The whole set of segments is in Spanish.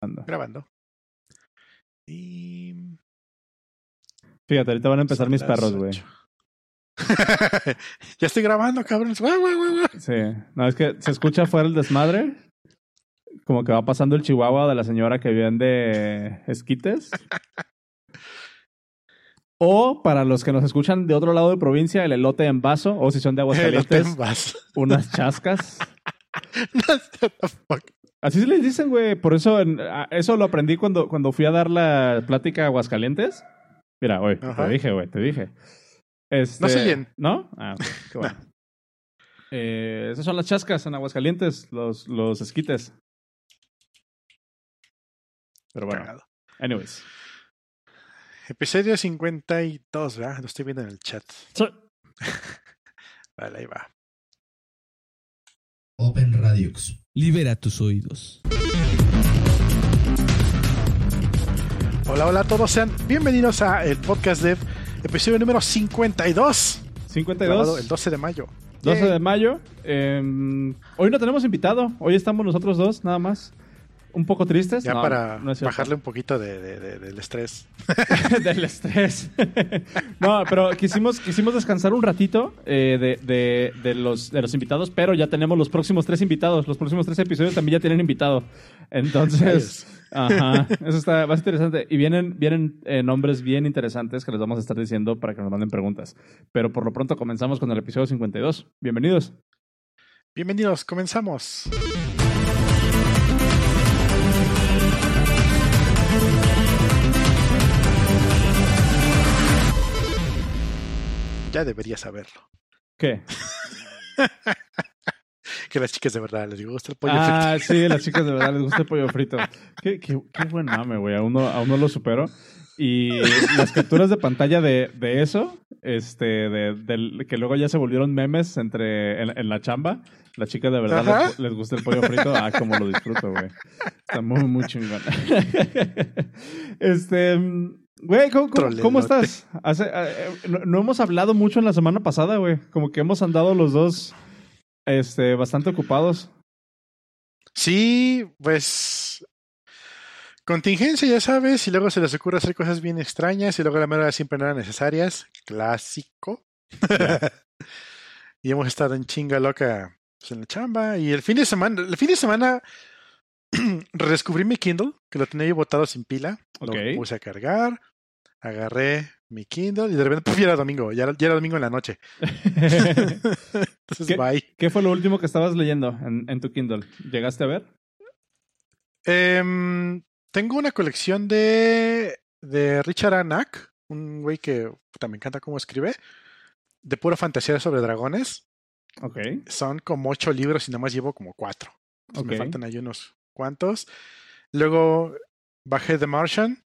Grabando. Grabando. Y. Fíjate, ahorita van a empezar son mis perros, güey. ya estoy grabando, cabrón. Sí. No, es que se escucha fuera el desmadre. Como que va pasando el chihuahua de la señora que vende esquites. O para los que nos escuchan de otro lado de provincia, el elote en vaso. O si son de en vaso. unas chascas. No. Así se les dicen, güey. Por eso, eso lo aprendí cuando, cuando fui a dar la plática a Aguascalientes. Mira, güey, te dije, güey, te dije. Este, No se oyen. ¿No? Ah, qué bueno. Eh, esas son las chascas en Aguascalientes, los, los esquites. Pero bueno, Cagado. anyways. Episodio 52, ¿verdad? Lo estoy viendo en el chat. Sí. Vale, ahí va. Open Radiux. Libera tus oídos. Hola, hola a todos. Sean bienvenidos a el podcast de episodio número 52. grabado 52, el 12 de mayo. 12 Yay. de mayo. Em, hoy no tenemos invitado. Hoy estamos nosotros dos, nada más. Un poco tristes. Ya No, para no bajarle un poquito de, de- de- del estrés. del estrés. no, pero quisimos, quisimos descansar un ratito eh, de, de- de los, de los invitados, pero ya tenemos los próximos tres invitados. Los próximos tres episodios también ya tienen invitado. Entonces, ajá, eso está más interesante. Y vienen, vienen eh, nombres bien interesantes que les vamos a estar diciendo para que nos manden preguntas. Pero por lo pronto comenzamos con el episodio 52. Bienvenidos. Bienvenidos, comenzamos. Ya debería saberlo. ¿Qué? Que las chicas de verdad les gusta el pollo Ah, sí, a las chicas de verdad les gusta el pollo frito. Qué, qué, qué buen mame, güey. Aún no, aún no lo supero. Y las capturas de pantalla de, de eso, este, de, que luego ya se volvieron memes entre en, en la chamba. Las chicas de verdad les, les gusta el pollo frito. Ah, como lo disfruto, güey. Está muy, muy chingón. Este, mm, güey, ¿cómo, cómo, estás? Hace- eh, no, no hemos hablado mucho en la semana pasada, güey. Como que hemos andado los dos, este, bastante ocupados. Sí, pues. Contingencia, ya sabes, y luego se les ocurre hacer cosas bien extrañas, y luego la mera siempre no eran necesarias. Clásico. y hemos estado en chinga loca pues, en la chamba. Y el fin de semana, el fin de semana redescubrí mi Kindle, que lo tenía ahí botado sin pila. Lo puse a cargar, agarré mi Kindle y de repente, ya era domingo, ya, era- ya era domingo en la noche. Entonces, ¿Qué? bye. ¿Qué fue lo último que estabas leyendo en, en tu Kindle? ¿Llegaste a ver? Em, tengo una colección de, de Richard Anak, un güey que puta, me encanta cómo escribe, de pura fantasía sobre dragones. Ok. Son como ocho libros y nada más llevo como cuatro. Entonces. Me faltan ahí unos cuantos. Luego bajé The Martian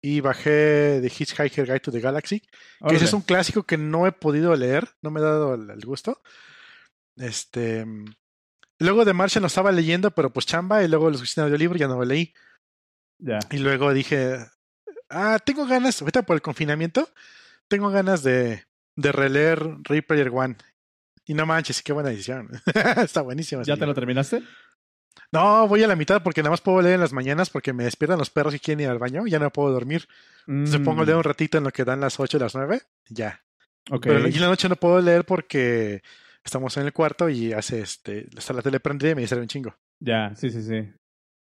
y bajé The Hitchhiker Guide to the Galaxy, que ese es un clásico que no he podido leer, no me ha dado el, gusto. Este. Luego The Martian lo estaba leyendo, pero pues chamba, y luego lo escuché en audiolibro y ya no lo leí. Ya. Y luego dije, ah, tengo ganas, ahorita por el confinamiento, tengo ganas de, de releer Ready Player One. Y no manches, qué buena decisión. Está buenísimo. ese ¿Ya te lo terminaste? No, voy a la mitad porque nada más puedo leer en las mañanas porque me despiertan los perros y quieren ir al baño y ya no puedo dormir. Entonces pongo a leer un ratito en lo que dan las 8 y las 9, ya. Mm, Ok. Pero y en la noche no puedo leer porque estamos en el cuarto y hace este, está la tele prendida y me distrae un chingo. Ya, sí, sí, sí.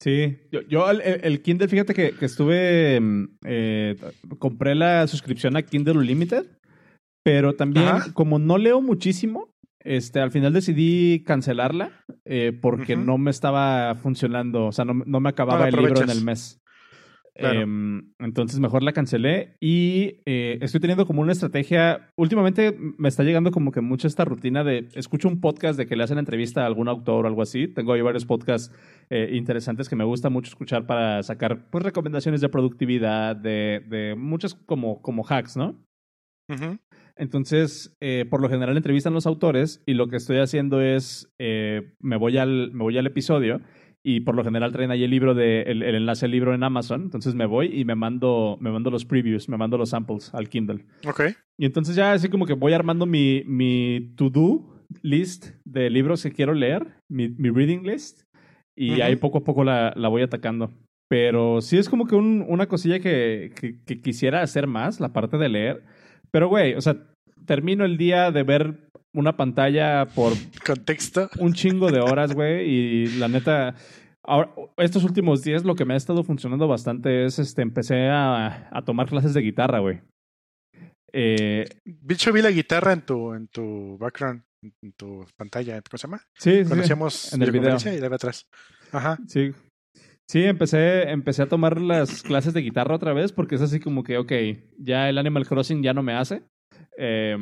Sí, yo, yo el, el- Kindle, fíjate que, que estuve, mm, eh, compré la suscripción a Kindle Unlimited, pero también Ajá. como no leo muchísimo, este, al final decidí cancelarla eh, porque no me estaba funcionando, o sea, no, no me acababa el libro en el mes. Claro. Em, entonces mejor la cancelé y eh, estoy teniendo como una estrategia. Últimamente me está llegando como que mucho esta rutina de escucho un podcast de que le hacen entrevista a algún autor o algo así. Tengo ahí varios podcasts eh, interesantes que me gusta mucho escuchar para sacar pues recomendaciones de productividad, de, de muchas como, como hacks, ¿no? Ujú. Entonces, eh, por lo general entrevistan los autores y lo que estoy haciendo es, eh, me, voy al, me voy al episodio y por lo general traen ahí el libro de, el, el enlace al libro en Amazon. Entonces me voy y me mando, me mando los previews, me mando los samples al Kindle. Ok. Y entonces ya así como que voy armando mi, mi to-do list de libros que quiero leer, mi, mi reading list, y Ujú. ahí poco a poco la, la voy atacando. Pero sí es como que un- una cosilla que, que- que quisiera hacer más, la parte de leer. Pero, güey, o sea, termino el día de ver una pantalla por Contexto. un chingo de horas, güey, y la neta, ahora, estos últimos días lo que me ha estado funcionando bastante es, este, empecé a, a tomar clases de guitarra, güey. Eh, De hecho, vi la guitarra en tu, en tu background, en tu pantalla. ¿Cómo se llama? sí, sí, Cuando sí, en el video. y la ve atrás. Ajá. sí. Sí, empecé, empecé a tomar las clases de guitarra otra vez porque es así como que, ok, ya el Animal Crossing ya no me hace. Em,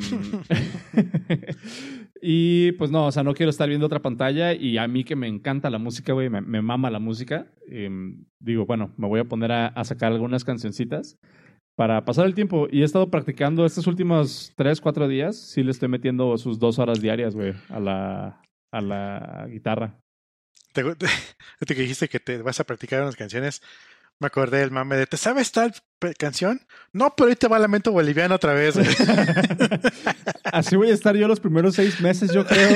y pues no, o sea, no quiero estar viendo otra pantalla y a mí que me encanta la música, güey, me, me mama la música. em, digo, bueno, me voy a poner a, a sacar algunas cancioncitas para pasar el tiempo. Y he estado practicando estos últimos tres, cuatro días. Sí le estoy metiendo sus dos horas diarias, güey, a la, a la guitarra. Te, te, te dijiste que te vas a practicar unas canciones. Me acordé del mame de, ¿te sabes tal canción? No, pero ahí te va Lamento Boliviano otra vez. güey. Así voy a estar yo los primeros seis meses, yo creo.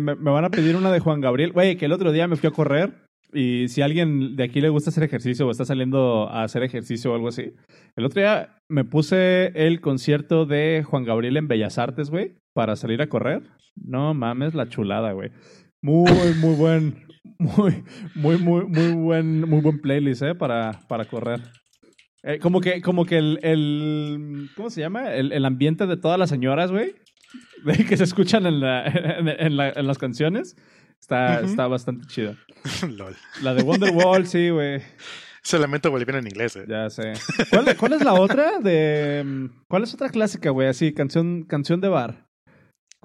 me, van a pedir una de Juan Gabriel. Güey, que el otro día me fui a correr y si alguien de aquí le gusta hacer ejercicio o está saliendo a hacer ejercicio o algo así, el otro día me puse el concierto de Juan Gabriel en Bellas Artes, güey, para salir a correr. No mames, la chulada, güey. Muy, muy buen, muy, muy, muy, muy buen, muy buen playlist, ¿eh? Para, para correr. Eh, como que, como que el, el ¿cómo se llama? El, el ambiente de todas las señoras, güey, que se escuchan en, la, en, en la- en las canciones, está, está bastante chido. Lol. La de Wonderwall, sí, güey, Ese Lamento Boliviano en inglés. güey. ya sé. ¿Cuál, cuál es la otra? De, ¿Cuál es otra clásica, güey? Así, canción, canción de bar.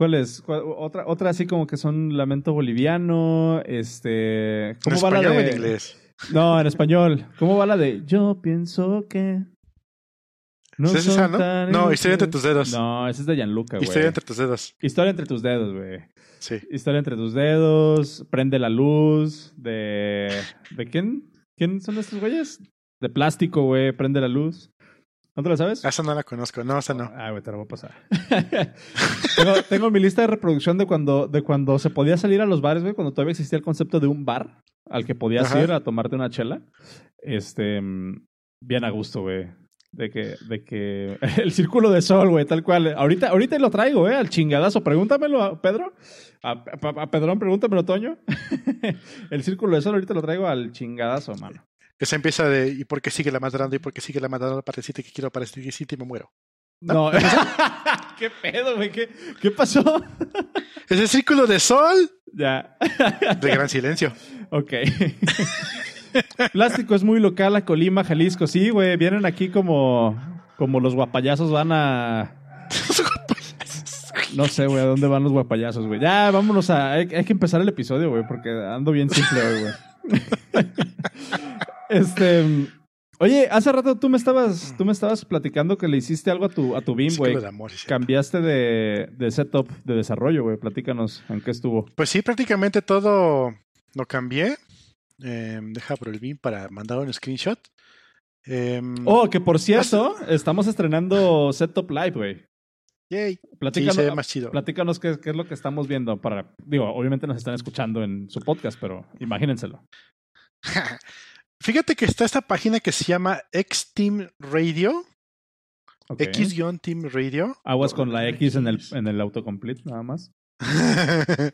¿Cuál es? ¿Cuál- otra, otra así como que son Lamento Boliviano, este... ¿En ¿Cómo va la o de...? en inglés? No, en español. ¿Cómo va la de Yo pienso que. No ¿Es esa, no? No, Historia entre inútiles"? tus dedos. No, esa es de Gianluca, güey. Historia entre tus dedos. Historia entre tus dedos, güey. Sí. Historia entre tus dedos. Prende la luz. De. ¿De quién? ¿Quién son estos güeyes? De plástico, güey. Prende la luz. ¿No te la sabes? Ah, Esa no la conozco. No, esa no. Ah, güey, te la voy a pasar. tengo, tengo mi lista de reproducción de cuando, de cuando se podía salir a los bares, güey, cuando todavía existía el concepto de un bar al que podías Ajá. ir a tomarte una chela. Este, mm, bien a gusto, güey. De que, de que el círculo de sol, güey, tal cual. Ahorita, ahorita lo traigo, güey, al chingadazo. Pregúntamelo, a Pedro. A, a- a Pedrón, pregúntamelo, Toño. el círculo de sol ahorita lo traigo al chingadazo, mano. Esa empieza de ¿y por qué sigue la matando? ¿Y por qué sigue la matando la partecita que quiero para este y me muero? No. ¿Qué pedo, güey? ¿Qué, ¿Qué pasó? Es el círculo de sol ya. de gran silencio. Ok. Plástico es muy local a Colima, Jalisco. Sí, güey, vienen aquí como, como los guapayazos van a... No sé, güey, a dónde van los guapayazos, güey. Ya, vámonos a... Hay, hay que empezar el episodio, güey, porque ando bien simple hoy, güey. Este... Oye, hace rato tú me estabas, tú me estabas platicando que le hiciste algo a tu, a tu BIM, güey. Sí. Cambiaste de, de setup de desarrollo, güey. Platícanos en qué estuvo. Pues sí, prácticamente todo lo cambié. Eh, deja por el BIM para mandar un screenshot. Eh, Oh, que por cierto, estamos estrenando Setup Live, güey. yay. Sí, Platícanos, se ve más chido. platícanos qué, qué es lo que estamos viendo para... Digo, obviamente nos están escuchando en su podcast, pero imagínenselo. Fíjate que está esta página que se llama X-Team Radio. Ok. X-Team Radio. Aguas con la X en el, en el autocomplete, nada más.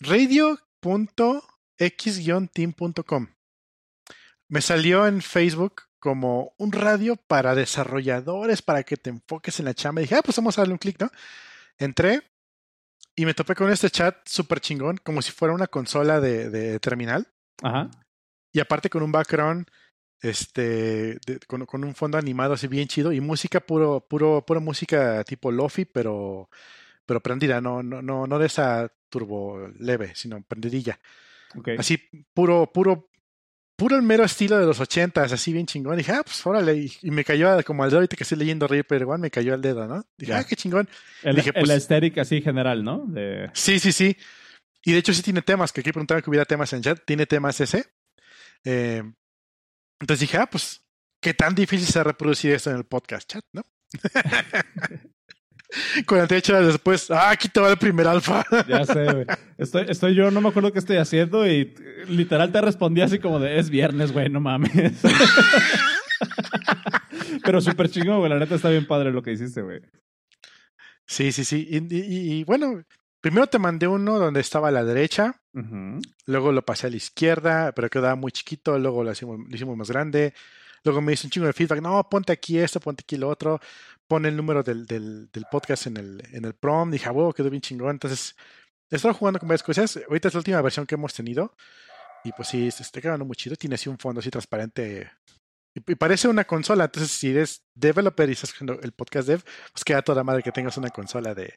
Radio.x-team.com. Me salió en Facebook como un radio para desarrolladores, para que te enfoques en la chamba. Y dije, ah, pues vamos a darle un clic, ¿no? Entré y me topé con este chat súper chingón, como si fuera una consola de, de terminal. Ajá. Y aparte con un background, este, de- con, con un fondo animado así bien chido y música puro, puro, pura música tipo lofi, pero, pero prendida, no, no, no, no de esa turbo leve, sino prendidilla. Así puro, puro, puro el mero estilo de los ochentas, así bien chingón. dije, ah, pues órale, y, y me cayó como al dedo ahorita que estoy leyendo Reaper One, me cayó al dedo, ¿no? Dije, ah, qué chingón. El, dije, el pues- aesthetic así general, ¿no? De... Sí, sí, sí. Y de hecho sí tiene temas, que aquí preguntaban que hubiera temas en chat, tiene temas ese. Eh, entonces dije, ah, pues, ¿qué tan difícil se reproducir esto en el podcast chat, no? 48 horas después, ah, aquí te va el primer alfa. Ya sé, güey. Estoy, estoy yo, no me acuerdo qué estoy haciendo y literal te respondí así como de, es viernes, güey, no mames. Pero súper chingón, güey. La neta está bien padre lo que hiciste, güey. Sí, sí, sí. Y, y- y, bueno, primero te mandé uno donde estaba a la derecha, luego lo pasé a la izquierda, pero quedaba muy chiquito, luego lo hicimos, lo hicimos más grande. Luego me hizo un chingo de feedback, no, ponte aquí esto, ponte aquí lo otro, pon el número del, del, del podcast en el, en el prom. Dije, huevo, quedó bien chingón. Entonces, he estado jugando con varias cosas. Ahorita es la última versión que hemos tenido. Y pues sí, se está quedando muy chido. Tiene así un fondo así transparente. Y, y parece una consola. Entonces, si eres developer y estás haciendo el podcast dev, pues queda toda madre que tengas una consola de,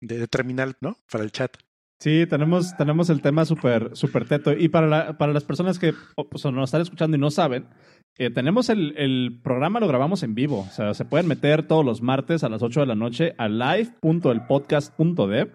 de, terminal, ¿no? Para el chat. Sí, tenemos, tenemos el tema súper súper teto. Y para, la- para las personas que pues, nos están escuchando y no saben, eh, tenemos el, el programa, lo grabamos en vivo. O sea, se pueden meter todos los martes a las 8 de la noche a live.elpodcast.dev.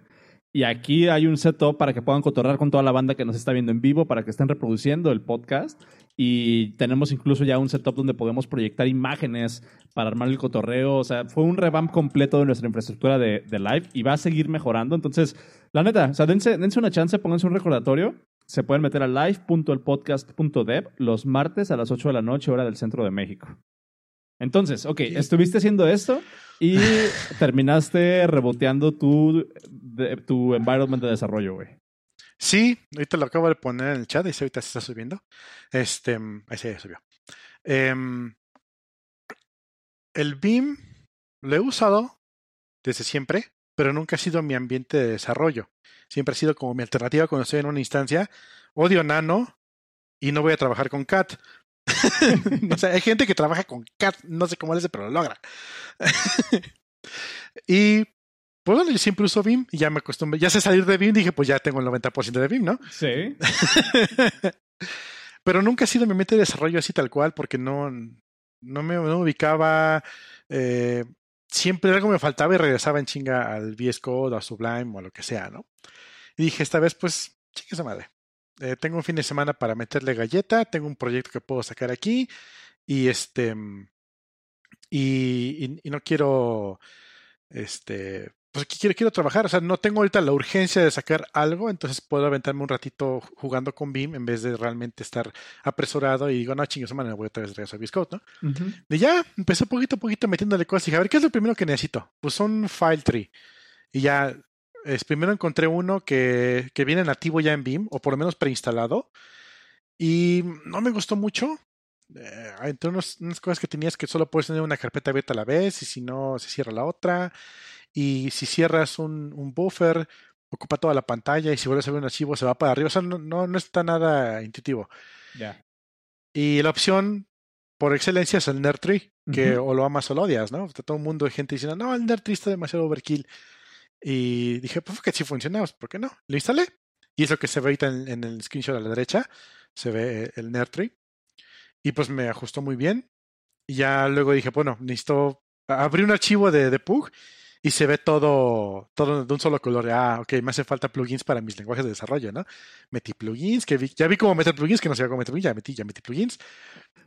Y aquí hay un setup para que puedan cotorrar con toda la banda que nos está viendo en vivo, para que estén reproduciendo el podcast. Y tenemos incluso ya un setup donde podemos proyectar imágenes para armar el cotorreo. O sea, fue un revamp completo de nuestra infraestructura de, live y va a seguir mejorando. Entonces, la neta, dense, dense una chance, pónganse un recordatorio. Se pueden meter a live.elpodcast.dev los martes a las 8 de la noche, hora del centro de México. Entonces, ok, estuviste haciendo esto y terminaste reboteando tu, de- tu environment de desarrollo, güey. Sí, ahorita lo acabo de poner en el chat y ahorita se está subiendo. Este, ahí se subió. Em, el BIM lo he usado desde siempre, pero nunca ha sido mi ambiente de desarrollo. Siempre ha sido como mi alternativa cuando estoy en una instancia. Odio Nano y no voy a trabajar con CAT. o sea, hay gente que trabaja con CAT, no sé cómo le hace, pero lo logra. y pues bueno, yo siempre uso BIM y ya me acostumbré. Ya sé salir de BIM, dije, pues ya tengo el 90% de BIM, ¿no? Sí. Pero nunca ha sido mi mente de desarrollo así tal cual, porque no, no, me, no me ubicaba. eh, siempre algo me faltaba y regresaba en chinga al VS Code, a Sublime o a lo que sea, ¿no? Y dije, esta vez, pues, chinga esa madre. Eh, tengo un fin de semana para meterle galleta, tengo un proyecto que puedo sacar aquí y este. mm, Y, y, y no quiero. Este. Pues quiero, quiero trabajar, o sea, no tengo ahorita la urgencia de sacar algo, entonces puedo aventarme un ratito jugando con BIM en vez de realmente estar apresurado y digo, no, chingue madre, voy otra vez regreso a Code, ¿no? Ujú. De ya, empecé poquito a poquito metiéndole cosas y dije, a ver, ¿qué es lo primero que necesito? Pues un file tree. Y ya, es, primero encontré uno que, que viene nativo ya en BIM, o por lo menos preinstalado, y no me gustó mucho. Eh, entre unos- unas cosas que tenías que solo puedes tener una carpeta abierta a la vez, y si no, se cierra la otra. Y si cierras un, un buffer, ocupa toda la pantalla, y si vuelves a ver un archivo, se va para arriba. O sea, no, no, no está nada intuitivo. Ya. Y la opción por excelencia es el Nerd Tree, que o lo amas o lo odias, ¿no? Todo el mundo de gente diciendo, no, el Nerd Tree está demasiado overkill. Y dije, pues que sí funciona, pues, ¿por qué no? Lo instalé. Y es lo que se ve ahorita en, el screenshot a la derecha. Se ve el Nerd Tree. Y pues me ajustó muy bien. Y ya luego dije, bueno, necesito abrir un archivo de Pug y se ve todo, todo de un solo color. Ah, ok, me hacen falta plugins para mis lenguajes de desarrollo, ¿no? Metí plugins, que vi- ya vi cómo meter plugins, que no sabía cómo meter plugins, ya metí, ya metí plugins.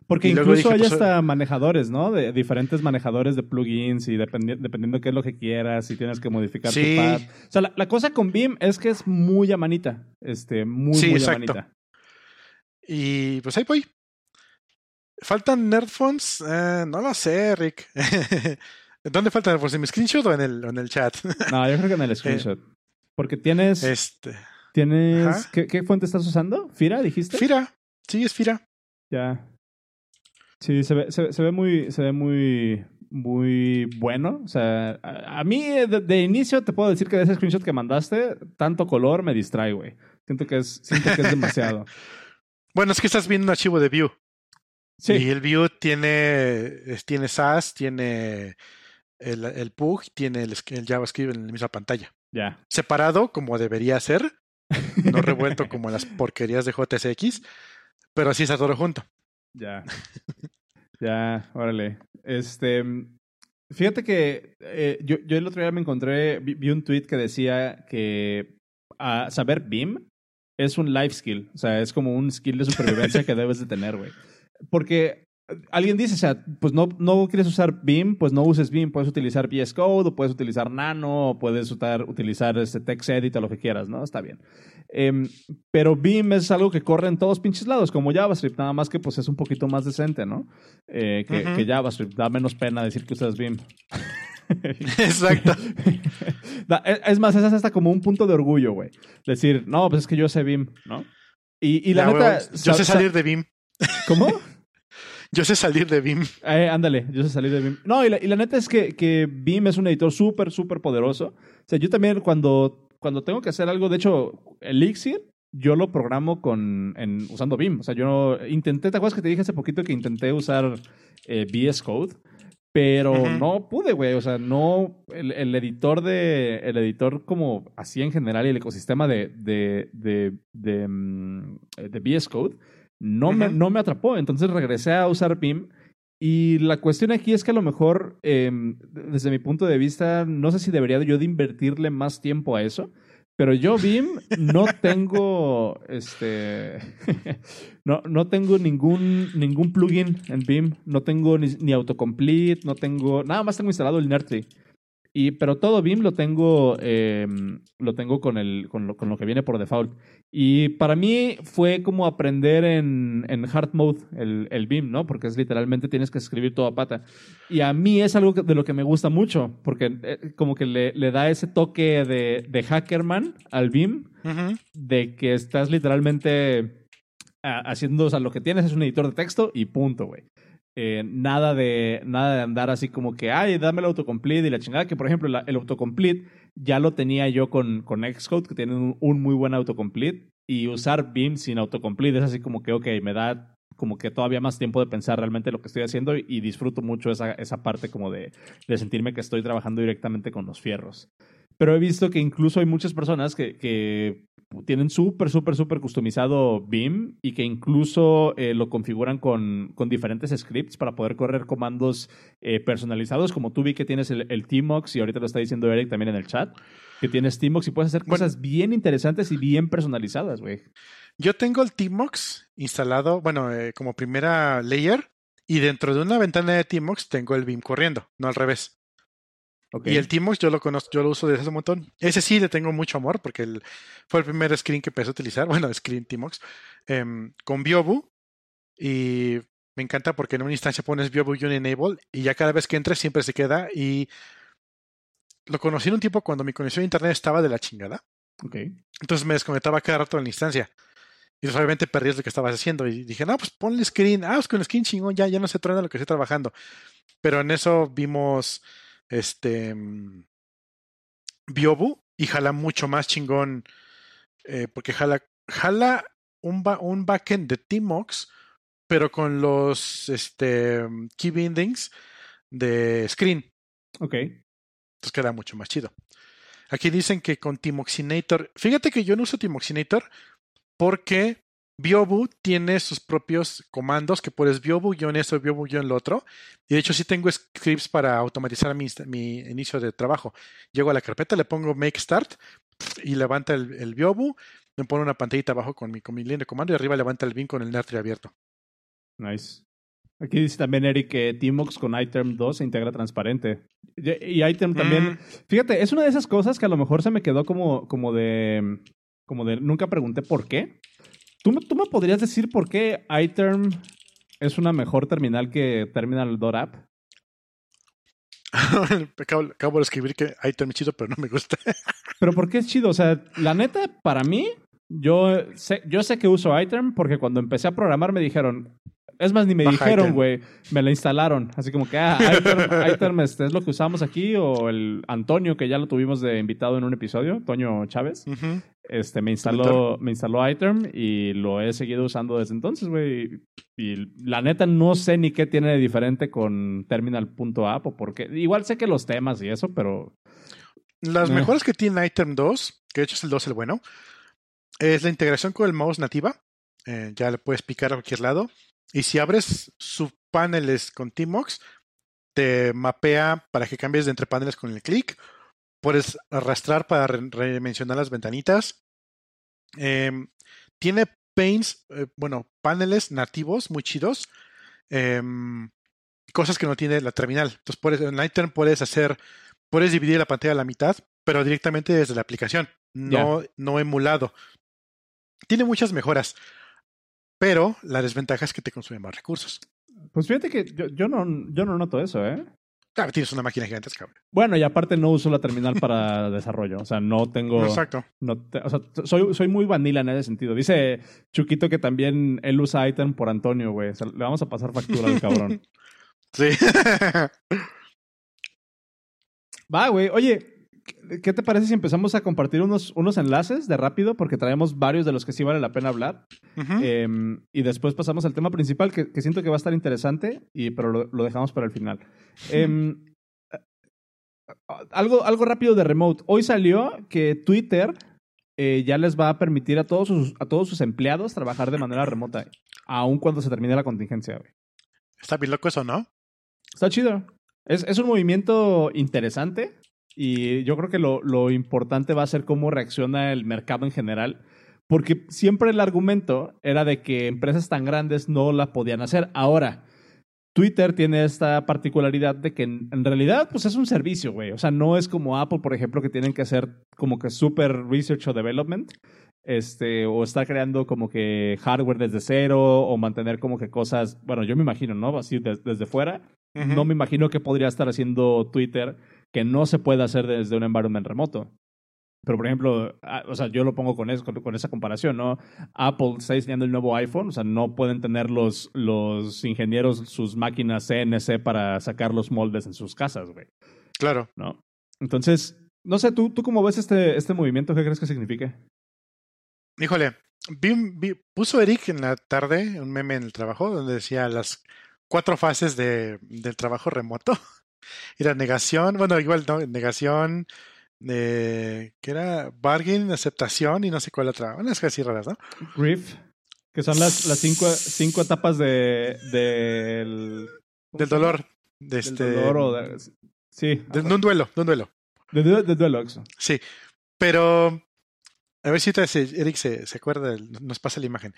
Porque Y incluso dije, hay pues, hasta manejadores, ¿no? De diferentes manejadores de plugins y dependi- dependiendo qué es lo que quieras, si tienes que modificar Sí. tu path. O sea, la, la cosa con BIM es que es muy a manita. Este, muy, Sí, muy a exacto. manita. Y pues ahí voy. ¿Faltan Nerdphones? Eh, no lo sé, Rick. ¿Dónde Nerdphones? ¿En mi screenshot o en el, en el chat? No, yo creo que en el screenshot. Porque tienes. este. tienes. ¿qué, qué fuente estás usando? ¿Fira, dijiste? Fira. Sí, es Fira. Ya. Sí, se ve, se, se ve muy, se ve muy, muy bueno. O sea, a, a mí de, de inicio te puedo decir que de ese screenshot que mandaste, tanto color me distrae, güey. Siento que es, siento que es demasiado. Bueno, es que estás viendo un archivo de Vue. Sí, Y el Vue tiene, tiene SAS, tiene el, el Pug, tiene el, el JavaScript en la misma pantalla. ya. Separado como debería ser, no revuelto como las porquerías de JSX, pero así está todo junto. Ya. ya, órale. Este. Fíjate que eh, yo, yo el otro día me encontré, vi, vi un tweet que decía que ah, saber BIM es un life skill. O sea, es como un skill de supervivencia que debes de tener, güey. Porque alguien dice, o sea, pues no, no quieres usar Beam, pues no uses Beam, puedes utilizar VS Code, o puedes utilizar Nano, o puedes usar, utilizar este TextEdit o lo que quieras, ¿no? Está bien. Em, pero Beam es algo que corre en todos pinches lados, como JavaScript, nada más que pues es un poquito más decente, ¿no? Eh, que, que JavaScript, da menos pena decir que usas Beam. Exacto. es más, es hasta como un punto de orgullo, güey. Decir, no, pues es que yo sé BIM, ¿no? Y, y la neta. yo sé salir de BIM. ¿Cómo? yo sé salir de BIM. Eh, ándale, yo sé salir de BIM. No, y la, y la neta es que, que BIM es un editor súper, súper poderoso. O sea, yo también cuando, cuando tengo que hacer algo, de hecho, Elixir, yo lo programo con, en, usando BIM. O sea, yo intenté, ¿te acuerdas que te dije hace poquito que intenté usar eh, VS Code? Pero no pude, güey. O sea, no. El, el, editor de. El editor, como así en general, y el ecosistema de, de, de, de, mm, de VS Code, no, me, no me atrapó. Entonces regresé a usar BIM. Y la cuestión aquí es que a lo mejor, eh, desde mi punto de vista, no sé si debería yo de invertirle más tiempo a eso. Pero yo BIM no tengo este no, no tengo ningún ningún plugin en BIM, no tengo ni, ni autocomplete, no tengo nada más tengo instalado el Nertly. Y, pero todo BIM lo tengo, eh, lo tengo con, el, con, lo, con lo que viene por default. Y para mí fue como aprender en, en hard mode el, el BIM, ¿no? Porque es literalmente tienes que escribir toda pata. Y a mí es algo de lo que me gusta mucho, porque eh, como que le, le, da ese toque de, de hackerman al BIM, uh -huh. de que estás literalmente haciendo, o sea, lo que tienes es un editor de texto y punto, güey. Eh, nada, de, nada de andar así como que, ay, dame el autocomplete y la chingada, que por ejemplo la, el autocomplete ya lo tenía yo con, con Xcode, que tiene un, muy buen autocomplete, y usar BIM sin autocomplete es así como que, ok, me da como que todavía más tiempo de pensar realmente lo que estoy haciendo y, disfruto mucho esa, esa parte como de, de sentirme que estoy trabajando directamente con los fierros. Pero he visto que incluso hay muchas personas que tienen súper, súper, súper customizado BIM y que incluso eh, lo configuran con, con, diferentes scripts para poder correr comandos eh, personalizados. Como tú vi que tienes el, el Tmox y ahorita lo está diciendo Eric también en el chat, que tienes Tmox y puedes hacer bueno, cosas bien interesantes y bien personalizadas, güey. Yo tengo el Tmox instalado, bueno, eh, como primera layer y dentro de una ventana de Tmox tengo el BIM corriendo, no al revés. Okay. Y el Timox yo lo conozco, yo lo uso desde hace un montón. Ese sí le tengo mucho amor porque el, fue el primer screen que empecé a utilizar, bueno, screen Timox, eh, con Biobu. Y me encanta porque en una instancia pones Biobu y un enable y ya cada vez que entres siempre se queda. Y lo conocí en un tiempo cuando mi conexión a internet estaba de la chingada. Okay. Entonces me desconectaba cada rato en la instancia. Y pues obviamente perdías lo que estabas haciendo. Y dije, no, pues ponle screen. Ah, pues con el screen chingón, ya, ya no se truena lo que estoy trabajando. Pero en eso vimos este Biobu y jala mucho más chingón eh, porque jala, jala un, ba un backend de Tmox pero con los este, key bindings de screen. Ok. Entonces queda mucho más chido. Aquí dicen que con Tmoxinator. Fíjate que yo no uso Tmoxinator porque Biobu tiene sus propios comandos que puedes Biobu-esto, Biobu-lo otro. Y de hecho sí tengo scripts para automatizar mi, mi, inicio de trabajo. Llego a la carpeta, le pongo make start y levanta el, el Biobu. Me pone una pantallita abajo con mi, con mi línea de comando y arriba levanta el bin con el Nertry abierto. Nice. Aquí dice también Eric que Tmox con iTerm 2 se integra transparente. Y iTerm también. Mm. Fíjate, es una de esas cosas que a lo mejor se me quedó como, como de. Como de. Nunca pregunté por qué. ¿Tú, ¿Tú, me podrías decir por qué iTerm es una mejor terminal que Terminal.app? acabo, acabo, de escribir que iTerm es chido, pero no me gusta. ¿Pero por qué es chido? O sea, la neta, para mí, yo sé, yo sé que uso iTerm porque cuando empecé a programar me dijeron, es más, ni me Baja dijeron, güey. Me la instalaron. Así como que, ah, iTerm, iTerm este, es lo que usamos aquí. O el Antonio, que ya lo tuvimos de invitado en un episodio, Toño Chávez. Uh -huh. Este, me instaló, me instaló iTerm y lo he seguido usando desde entonces, güey. Y la neta no sé ni qué tiene de diferente con terminal.app o por qué. Igual sé que los temas y eso, pero... Las eh. mejores que tiene iTerm 2, que de hecho es el 2 el bueno, es la integración con el mouse nativa. Eh, ya le puedes picar a cualquier lado. Y si abres subpaneles con Tmox, te mapea para que cambies de entre paneles con el clic. Puedes arrastrar para redimensionar las ventanitas. Eh, tiene panes, eh, bueno, paneles nativos muy chidos. em, cosas que no tiene la terminal. Entonces, puedes, en Lightern puedes hacer, puedes dividir la pantalla a la mitad, pero directamente desde la aplicación, no, no emulado. Tiene muchas mejoras, pero la desventaja es que te consume más recursos. Pues fíjate que yo, yo, no, yo no noto eso, ¿eh? Claro, tienes una máquina gigantesca. güey. Bueno, y aparte no uso la terminal para desarrollo. O sea, no tengo. Exacto. No te- o sea, soy, soy muy vanilla en ese sentido. Dice Chuquito que también él usa item por Antonio, güey. O sea, le vamos a pasar factura al cabrón. Sí. Va, güey. Oye, ¿qué- ¿qué te parece si empezamos a compartir unos, unos enlaces de rápido? Porque traemos varios de los que sí vale la pena hablar. Eh, y después pasamos al tema principal, que, que siento que va a estar interesante, y, pero lo, lo dejamos para el final. Em, algo, algo rápido de remote. Hoy salió que Twitter eh, ya les va a permitir a todos, sus, a todos sus empleados trabajar de manera remota, aun cuando se termine la contingencia. güey. Está bien loco eso, ¿no? Está chido. Es, es un movimiento interesante y yo creo que lo, lo importante va a ser cómo reacciona el mercado en general. Porque siempre el argumento era de que empresas tan grandes no la podían hacer. Ahora, Twitter tiene esta particularidad de que en, en realidad pues es un servicio, güey. O sea, no es como Apple, por ejemplo, que tienen que hacer como que super research o development. Este, o estar creando como que hardware desde cero, o mantener como que cosas, bueno, yo me imagino, ¿no? Así de- desde fuera. Ujú. No me imagino que podría estar haciendo Twitter que no se puede hacer desde un environment remoto. Pero, por ejemplo, ah, o sea, yo lo pongo con, eso, con, esa comparación, ¿no? Apple está diseñando el nuevo iPhone, o sea, no pueden tener los, los ingenieros sus máquinas CNC para sacar los moldes en sus casas, güey, Claro. ¿no? Entonces, no sé, ¿tú, tú cómo ves este, este movimiento? ¿Qué crees que significa? Híjole, vi, un- vi- puso Eric en la tarde un meme en el trabajo donde decía las cuatro fases de, del trabajo remoto. Era negación, bueno, igual no, negación, eh, que era bargain, aceptación y no sé cuál otra. Unas cosas así raras, ¿no? Grief, que son las, las cinco, cinco etapas de, del... ¿cómo Del dolor. De Del este, dolor o de- Sí, de, de un duelo, de un duelo. de, de, de duelo, eso. Sí, pero a ver si se- Eric se, se acuerda, del- nos pasa la imagen.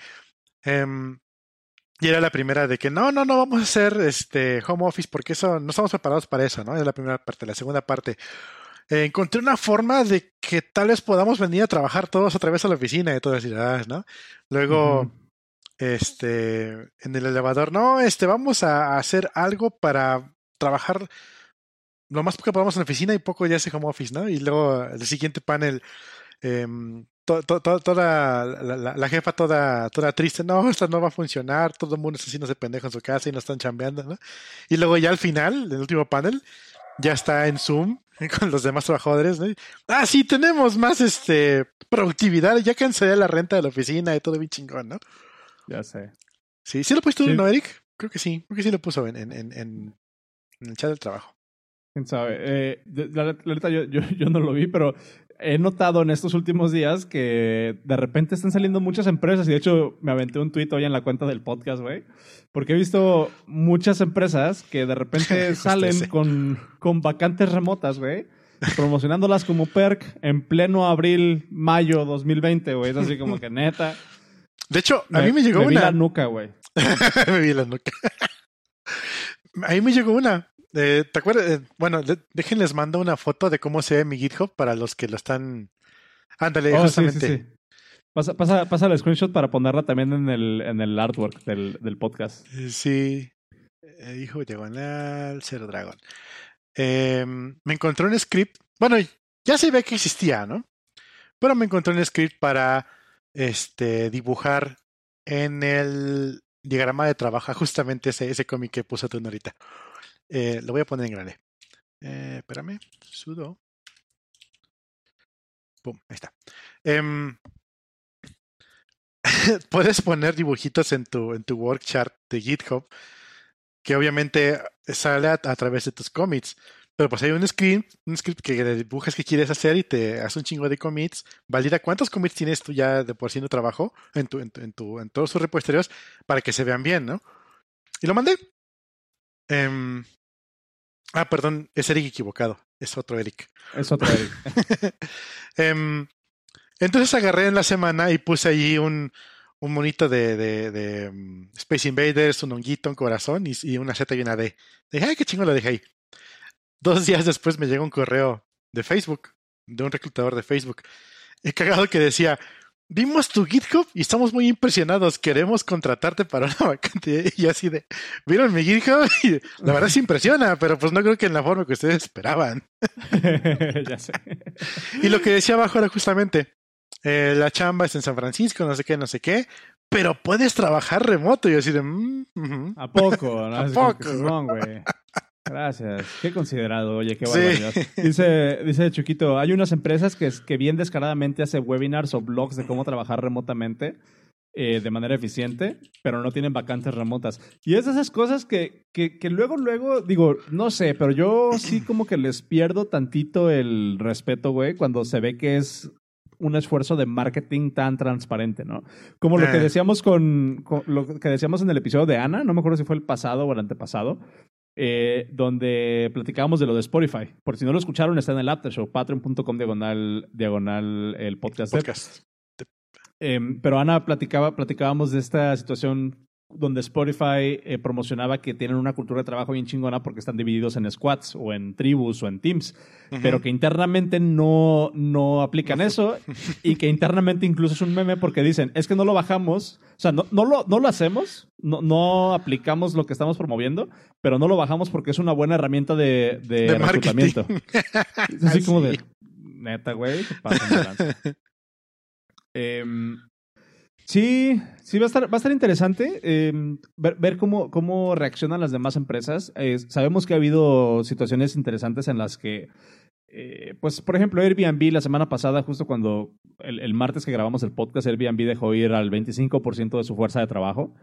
Em, y era la primera de que no, no, no vamos a hacer este home office porque eso no estamos preparados para eso, ¿no? Es la primera parte. La segunda parte, eh, encontré una forma de que tal vez podamos venir a trabajar todos otra vez a la oficina y todas las ¿no? Luego, este, en el elevador, no, este, vamos a hacer algo para trabajar lo más que podamos en la oficina y poco ya hace home office, ¿no? Y luego el siguiente panel, em, to- to- to- toda la, la- la jefa toda, toda triste, no, esto no va a funcionar, todo el mundo está haciéndose pendejo en su casa y no están chambeando, ¿no? Y luego ya al final, el último panel, ya está en Zoom con los demás trabajadores, ¿no? Ah, sí, tenemos más este productividad, ya cancelé la renta de la oficina y todo bien chingón, ¿no? Ya sé. Sí, ¿sí lo pusiste Sí. no, Eric? Creo que sí, creo que sí lo puso en, en, en, en- el chat del trabajo. ¿Quién sabe? Eh, la, la neta, yo, yo, yo no lo vi, pero he notado en estos últimos días que de repente están saliendo muchas empresas y de hecho me aventé un tuit hoy en la cuenta del podcast, güey, porque he visto muchas empresas que de repente salen con, con vacantes remotas, güey, promocionándolas como perk en pleno abril, mayo 2020, güey. Es así como que neta. De hecho, a mí me llegó vi una. la nuca, güey. me vi la nuca. A mí me llegó una. Eh, ¿Te acuerdas? Eh, bueno, de- déjenles mando una foto de cómo se ve mi GitHub para los que lo están. Ándale, Oh, sí, sí, justamente. sí. Pasa, pasa, pasa el screenshot para ponerla también en el, en el artwork del, del podcast. Eh, Sí. Eh, hijo diagonal, cero dragón. Eh, me encontré un script. Bueno, ya se ve que existía, ¿no? Pero me encontré un script para este dibujar en el diagrama de trabajo justamente ese, ese cómic que puso tú ahorita. Eh, lo voy a poner en grande. Eh, espérame. Sudo. Pum, ahí está. Em, puedes poner dibujitos en tu, en tu work chart de GitHub que obviamente sale a, través de tus commits. Pero pues hay un script, un script que dibujas que quieres hacer y te hace un chingo de commits. Valida cuántos commits tienes tú ya de por sí en tu trabajo, en, tu, en, tu, en todos tus repositorios, para que se vean bien, ¿no? Y lo mandé. Em, ah, perdón, es Eric equivocado. Es otro Eric. Es otro Eric. Em, entonces agarré en la semana y puse allí un, un monito de, de, de um, Space Invaders, un honguito, un corazón y, y, una Z y una D. Dije, ay, qué chingo lo dejé ahí. Dos días después me llegó un correo de Facebook, de un reclutador de Facebook. He cagado que decía, vimos tu GitHub y estamos muy impresionados, queremos contratarte para una vacante. Y así de, vieron mi GitHub y la verdad se impresiona, pero pues no creo que en la forma que ustedes esperaban. ya sé. Y lo que decía abajo era justamente, eh, la chamba es en San Francisco, no sé qué, no sé qué, pero puedes trabajar remoto. Y así de, mm. ¿A poco? ¿no? ¿A poco? Gracias. Qué considerado, oye, qué barbaridad. Dice, dice Chuquito, hay unas empresas que, que bien descaradamente hacen webinars o blogs de cómo trabajar remotamente eh, de manera eficiente, pero no tienen vacantes remotas. Y es de esas cosas que, que, que luego, luego, digo, no sé, pero yo sí como que les pierdo tantito el respeto, güey, cuando se ve que es un esfuerzo de marketing tan transparente, ¿no? Como lo que Eh. decíamos con, con lo que decíamos en el episodio de Ana, no me acuerdo si fue el pasado o el antepasado, eh, donde platicábamos de lo de Spotify. Por si no lo escucharon, está en el After Show, patreon.com diagonal, diagonal el podcast. Podcast. Eh, pero Ana platicaba, platicábamos de esta situación donde Spotify eh, promocionaba que tienen una cultura de trabajo bien chingona porque están divididos en squads o en tribus o en teams, pero que internamente no, no aplican eso y que internamente incluso es un meme porque dicen, es que no lo bajamos, o sea, no, no, lo, no lo hacemos, no, no aplicamos lo que estamos promoviendo, pero no lo bajamos porque es una buena herramienta de, de, De reclutamiento. Así como de, neta, güey, de lanza. Em, sí, sí, va a estar, va a estar interesante em, ver, cómo, cómo reaccionan las demás empresas. Sabemos que ha habido situaciones interesantes en las que, eh, pues, por ejemplo, Airbnb la semana pasada, justo cuando el, el martes que grabamos el podcast, Airbnb dejó ir al 25% de su fuerza de trabajo.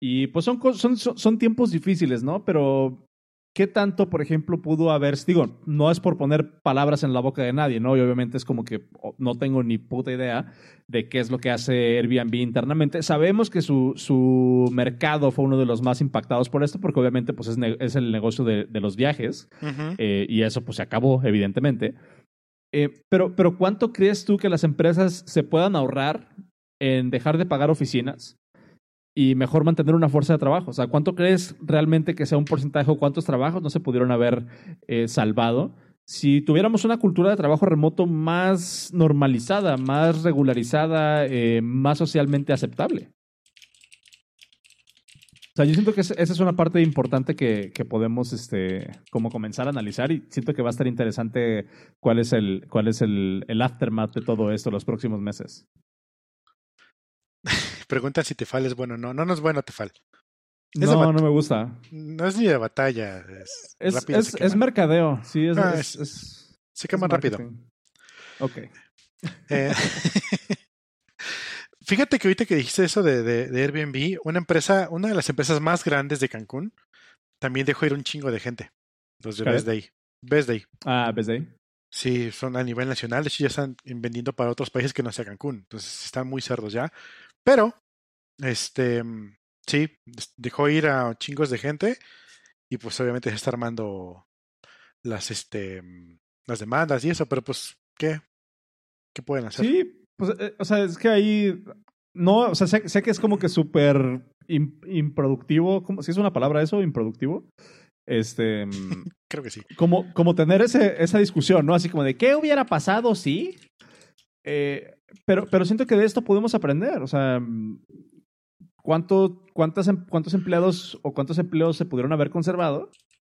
Y pues son, son, son, son tiempos difíciles, ¿no? Pero ¿qué tanto, por ejemplo, pudo haber, digo, no es por poner palabras en la boca de nadie, ¿no? Y obviamente es como que oh, no tengo ni puta idea de qué es lo que hace Airbnb internamente. Sabemos que su, su mercado fue uno de los más impactados por esto, porque obviamente pues, es, es el negocio de, de los viajes, eh, y eso pues se acabó, evidentemente. Eh, pero, pero ¿cuánto crees tú que las empresas se puedan ahorrar en dejar de pagar oficinas y mejor mantener una fuerza de trabajo? O sea, ¿cuánto crees realmente que sea un porcentaje o cuántos trabajos no se pudieron haber eh, salvado si tuviéramos una cultura de trabajo remoto más normalizada, más regularizada, eh, más socialmente aceptable? O sea, yo siento que es- esa es una parte importante que, que podemos este, como comenzar a analizar y siento que va a estar interesante cuál es el, cuál es el aftermath de todo esto los próximos meses. Preguntan si Tefal es bueno. No, no, no es bueno Tefal. Es No, no me gusta. No es ni de batalla. Es, Es, es, mercadeo, sí, es, Ah, Se es quema rápido. Ok. Eh, Fíjate que ahorita que dijiste eso de, de, de Airbnb, una empresa, una de las empresas más grandes de Cancún, también dejó ir un chingo de gente. Los de ¿Cuál Best Day. Best Day. Ah, ¿ves de ahí? Sí, son a nivel nacional, de hecho ya están vendiendo para otros países que no sea Cancún. Entonces están muy cerdos ya. Pero, este, mm, sí, dejó ir a chingos de gente y pues obviamente se está armando las, este, mm, las demandas y eso, pero pues, ¿qué? ¿Qué pueden hacer? Sí, pues, eh, o sea, es que ahí. No, o sea, sé, sé que es como que súper im- improductivo. ¿cómo- ¿Sí es una palabra eso? Improductivo. Este. mm, Creo que sí. como, como tener ese, esa discusión, ¿no? Así como de, ¿qué hubiera pasado si? Eh, pero, pero siento que de esto podemos aprender. O sea, ¿cuánto, cuántas, em- ¿cuántos empleados o cuántos empleos se pudieron haber conservado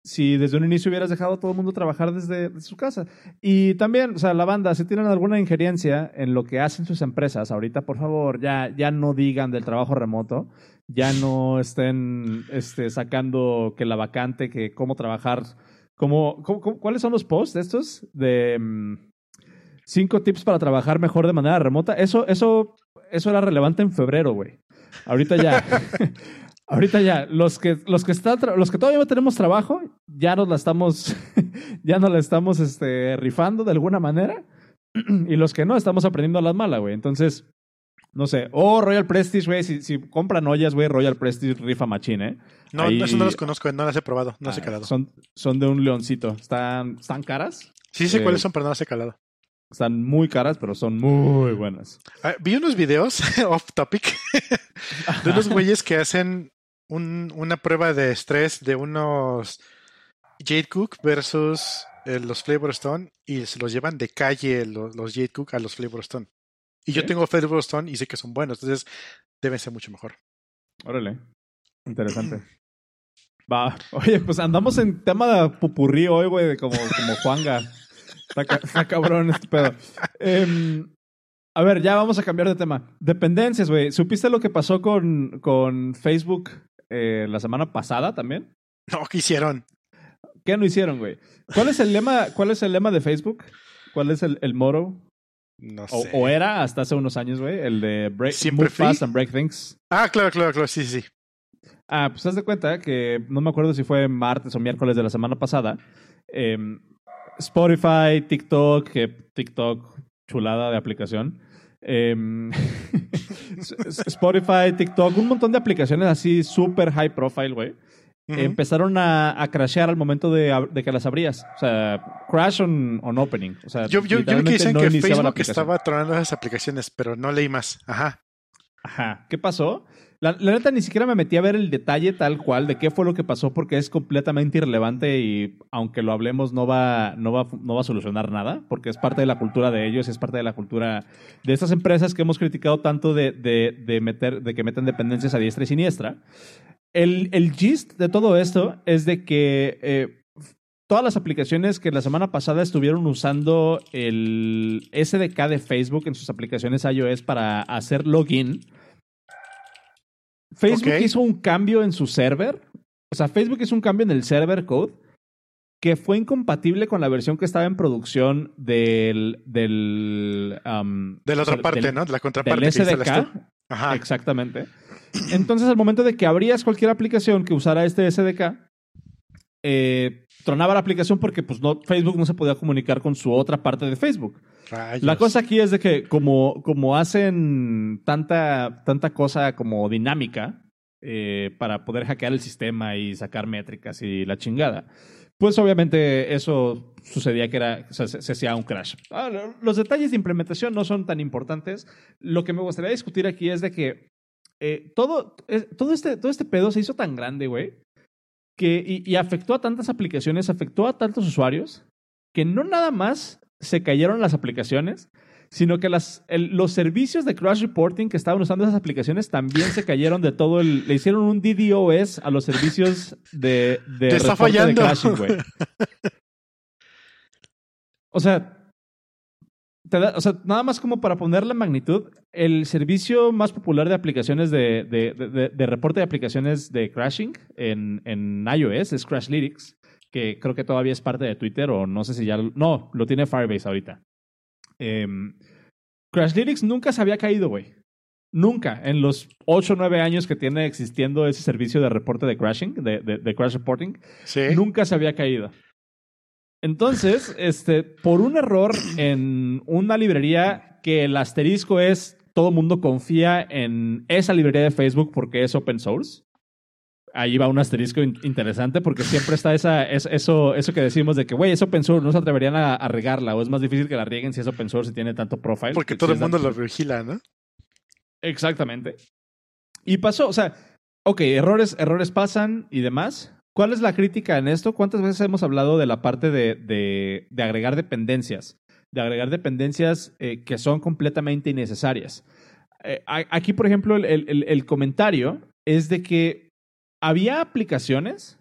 si desde un inicio hubieras dejado a todo el mundo trabajar desde, desde su casa? Y también, o sea, la banda, si tienen alguna injerencia en lo que hacen sus empresas, ahorita, por favor, ya, ya no digan del trabajo remoto, ya no estén este, sacando que la vacante, que cómo trabajar, cómo- cómo- ¿cuáles son los posts estos? De mm, cinco tips para trabajar mejor de manera remota. Eso, eso, eso era relevante en febrero, güey. Ahorita ya. Ahorita ya, los que, los que están, tra- los que todavía no tenemos trabajo, ya nos la estamos, ya nos la estamos este, rifando de alguna manera. y los que no, estamos aprendiendo a las malas, güey. Entonces, no sé. O Royal Prestige, güey. Si, si compran ollas, güey, Royal Prestige rifa machín, ¿eh? No, Ahí- eso no los conozco, no las he probado, no las he Ah, calado. Son, son de un leoncito. ¿Están, ¿Están caras? Sí sé eh, cuáles son, pero no las he calado. Están muy caras, pero son muy buenas. Ah, vi unos videos off topic de unos güeyes que hacen un, una prueba de estrés de unos Jade Cook versus eh, los Flavor Stone y se los llevan de calle los, los Jade Cook a los Flavor Stone. Y yo tengo Flavor Stone y sé que son buenos, entonces deben ser mucho mejor. Órale. Interesante. Va. Oye, pues andamos en tema de pupurrí hoy, güey, como, como Juanga. Está, ca- está cabrón este pedo. Em, a ver, ya vamos a cambiar de tema. Dependencias, güey. ¿Supiste lo que pasó con, con Facebook eh, la semana pasada también? No, ¿qué hicieron? ¿Qué no hicieron, güey? ¿Cuál es el lema, cuál es el lema de Facebook? ¿Cuál es el, el motto? No sé. o era hasta hace unos años, güey, el de break, Siempre move fast and break things. Ah, claro, claro, claro, sí, sí. Ah, pues haz de cuenta que no me acuerdo si fue martes o miércoles de la semana pasada. em, Spotify, TikTok, que TikTok, chulada de aplicación. em, Spotify, TikTok, un montón de aplicaciones así súper high profile, güey. Empezaron a, a crashear al momento de, de que las abrías. O sea, crash on, on opening. O sea, yo, yo, yo vi que dicen no que Facebook estaba tronando esas aplicaciones, pero no leí más. Ajá. Ajá. ¿Qué pasó? La, la neta ni siquiera me metí a ver el detalle tal cual de qué fue lo que pasó porque es completamente irrelevante y aunque lo hablemos no va, no va, no va a solucionar nada porque es parte de la cultura de ellos, es parte de la cultura de estas empresas que hemos criticado tanto de, de, meter, de que meten dependencias a diestra y siniestra. El, el gist de todo esto es de que eh, todas las aplicaciones que la semana pasada estuvieron usando el SDK de Facebook en sus aplicaciones iOS para hacer login, Facebook Ok. hizo un cambio en su server. O sea, Facebook hizo un cambio en el server code que fue incompatible con la versión que estaba en producción del. del um, De la o otra sea, parte, del- ¿no? De la contraparte Del que. SDK. Ajá. Exactamente. Entonces, al momento de que abrías cualquier aplicación que usara este SDK, eh, tronaba la aplicación porque pues, no, Facebook no se podía comunicar con su otra parte de Facebook. La cosa aquí es de que como, como hacen tanta, tanta cosa como dinámica eh, para poder hackear el sistema y sacar métricas y la chingada, pues obviamente eso sucedía que era, se, se hacía un crash. Lo- los detalles de implementación no son tan importantes. Lo que me gustaría discutir aquí es de que eh, todo, todo, este, todo este pedo se hizo tan grande, güey, que, y afectó a tantas aplicaciones, afectó a tantos usuarios, que no nada más se cayeron las aplicaciones, sino que las, el- los servicios de crash reporting que estaban usando esas aplicaciones también se cayeron de todo el... Le hicieron un DDoS a los servicios de, de Te está de crashing, güey. O sea, te da- o sea, nada más como para poner la magnitud, el servicio más popular de aplicaciones de- de- de reporte de aplicaciones de crashing en, en iOS es Crashlytics, que creo que todavía es parte de Twitter o no sé si ya... No, lo tiene Firebase ahorita. Em, Crashlytics nunca se había caído, güey. Nunca. En los 8 o 9 años que tiene existiendo ese servicio de reporte de crashing, de, de- de crash reporting, Sí. nunca se había caído. Entonces, este, por un error en una librería que el asterisco es todo mundo confía en esa librería de Facebook porque es open source. Ahí va un asterisco in- interesante porque siempre está esa, es- eso, eso que decimos de que, güey, es open source, no se atreverían a, a regarla o es más difícil que la rieguen si es open source y tiene tanto profile. Porque Si todo el mundo lo vigila, ¿no? Exactamente. Y pasó, o sea, ok, errores, errores pasan y demás. ¿Cuál es la crítica en esto? ¿Cuántas veces hemos hablado de la parte de, de- de agregar dependencias? De agregar dependencias eh, que son completamente innecesarias. Eh, aquí, por ejemplo, el- el comentario es de que había aplicaciones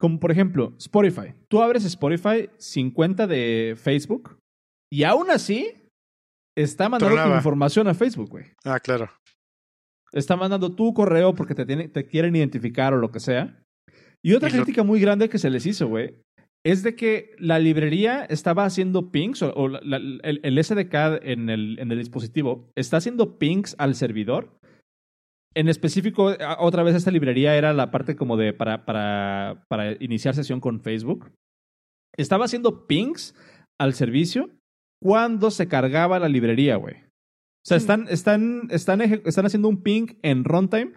como, por ejemplo, Spotify. Tú abres Spotify sin cuenta de Facebook y aún así está mandando tu información a Facebook, güey Ah, claro. está mandando tu correo porque te, tiene- te quieren identificar o lo que sea. Y otra Y lo- crítica muy grande que se les hizo, güey, es de que la librería estaba haciendo pings, o, o la- la- el, el SDK en el, en el dispositivo está haciendo pings al servidor. En específico, otra vez esta librería era la parte como de para, para, para iniciar sesión con Facebook. Estaba haciendo pings al servicio cuando se cargaba la librería, güey. O sea, Sí. están, están, están, están haciendo un ping en runtime,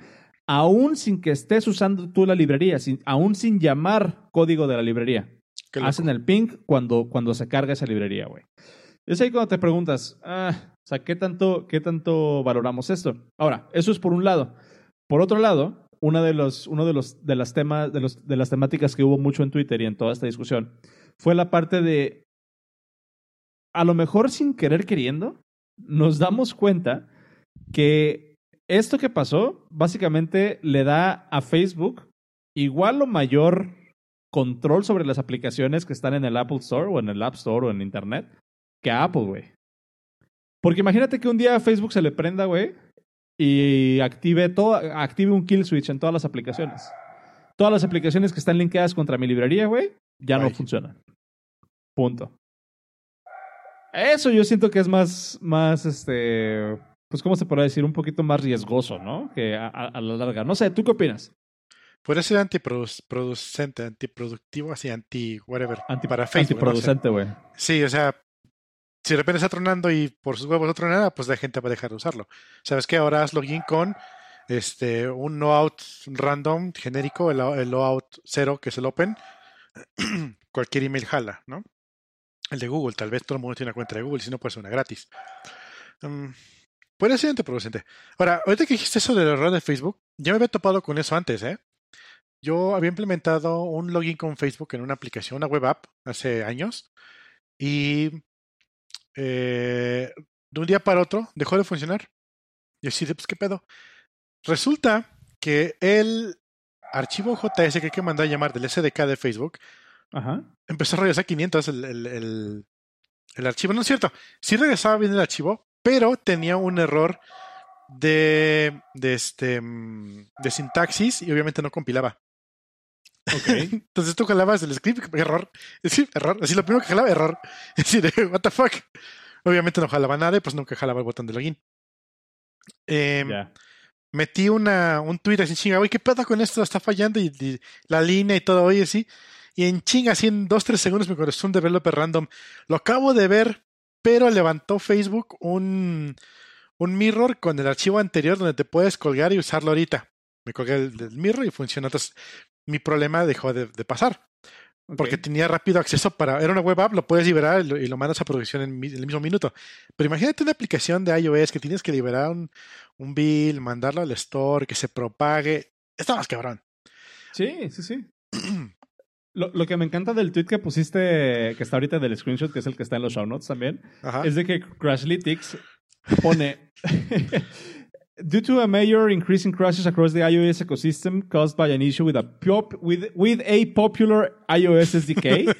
aún sin que estés usando tú la librería, sin, aún sin llamar código de la librería. Hacen el ping cuando, cuando se carga esa librería, güey. Es ahí cuando te preguntas, ah, o sea, ¿qué tanto, ¿qué tanto valoramos esto? Ahora, eso es por un lado. Por otro lado, una de los, uno de los de las temas, de, los, de las temáticas que hubo mucho en Twitter y en toda esta discusión fue la parte de a lo mejor sin querer queriendo, nos damos cuenta que esto que pasó básicamente le da a Facebook igual o mayor control sobre las aplicaciones que están en el Apple Store o en el App Store o en Internet que a Apple, güey. Porque imagínate que un día Facebook se le prenda, güey, y active, todo, active un kill switch en todas las aplicaciones. Todas las aplicaciones que están linkeadas contra mi librería, güey, ya no funcionan. Punto. Eso yo siento que es más, más, este, pues, ¿cómo se podría decir? Un poquito más riesgoso, ¿no? Que a, la larga. No sé, ¿tú qué opinas? Puede ser antiproducente, antiproductivo, así, anti-whatever. Anti para Facebook. Antiproducente, güey. sí, o sea, si de repente está tronando y por sus huevos no tronada, pues la gente va a dejar de usarlo. ¿Sabes qué? Ahora haz login con este, un no-out random genérico, el, el no-out cero, que es el open. Cualquier email jala, ¿no? El de Google, tal vez todo el mundo tiene una cuenta de Google, si no puede ser una gratis. Puede ser antiproducente. Ahora, ahorita que dijiste eso del error de Facebook, ya me había topado con eso antes, ¿eh? Yo había implementado un login con Facebook en una aplicación, una web app, hace años, y eh, de un día para otro dejó de funcionar. Y así pues, ¿qué pedo? Resulta que el archivo JS que hay que mandar a llamar del SDK de Facebook Ajá. Empezó a regresar 500 el, el, el, archivo. No es cierto. Sí regresaba bien el archivo, pero tenía un error de, de, este, de sintaxis y obviamente no compilaba. Okay. Entonces tú jalabas el script, error. Sí, error. Así lo primero que jalaba, error. Así de, what the fuck. Obviamente no jalaba nada y pues nunca jalaba el botón de login. Eh, Metí una, un tweet así chinga, oye, ¿qué pedo con esto? Está fallando y, y la línea y todo, oye, sí y en chinga, así en 2-3 segundos me contestó un developer random. Lo acabo de ver, pero levantó Facebook un, un mirror con el archivo anterior donde te puedes colgar y usarlo ahorita. Me colgué el, mirror y funciona. Entonces, mi problema dejó de, pasar. Porque tenía rápido acceso para. Era una web app, lo puedes liberar y lo, mandas a producción en, el mismo minuto. Pero imagínate una aplicación de iOS que tienes que liberar un, un bill, mandarlo al store, que se propague. Está más cabrón. Sí, sí, sí. Lo, lo, que me encanta del tweet que pusiste, que está ahorita del screenshot, que es el que está en los show notes también, es de que Crashlytics pone Due to a major increase in crashes across the iOS ecosystem caused by an issue with a, pop, with, with a popular iOS SDK,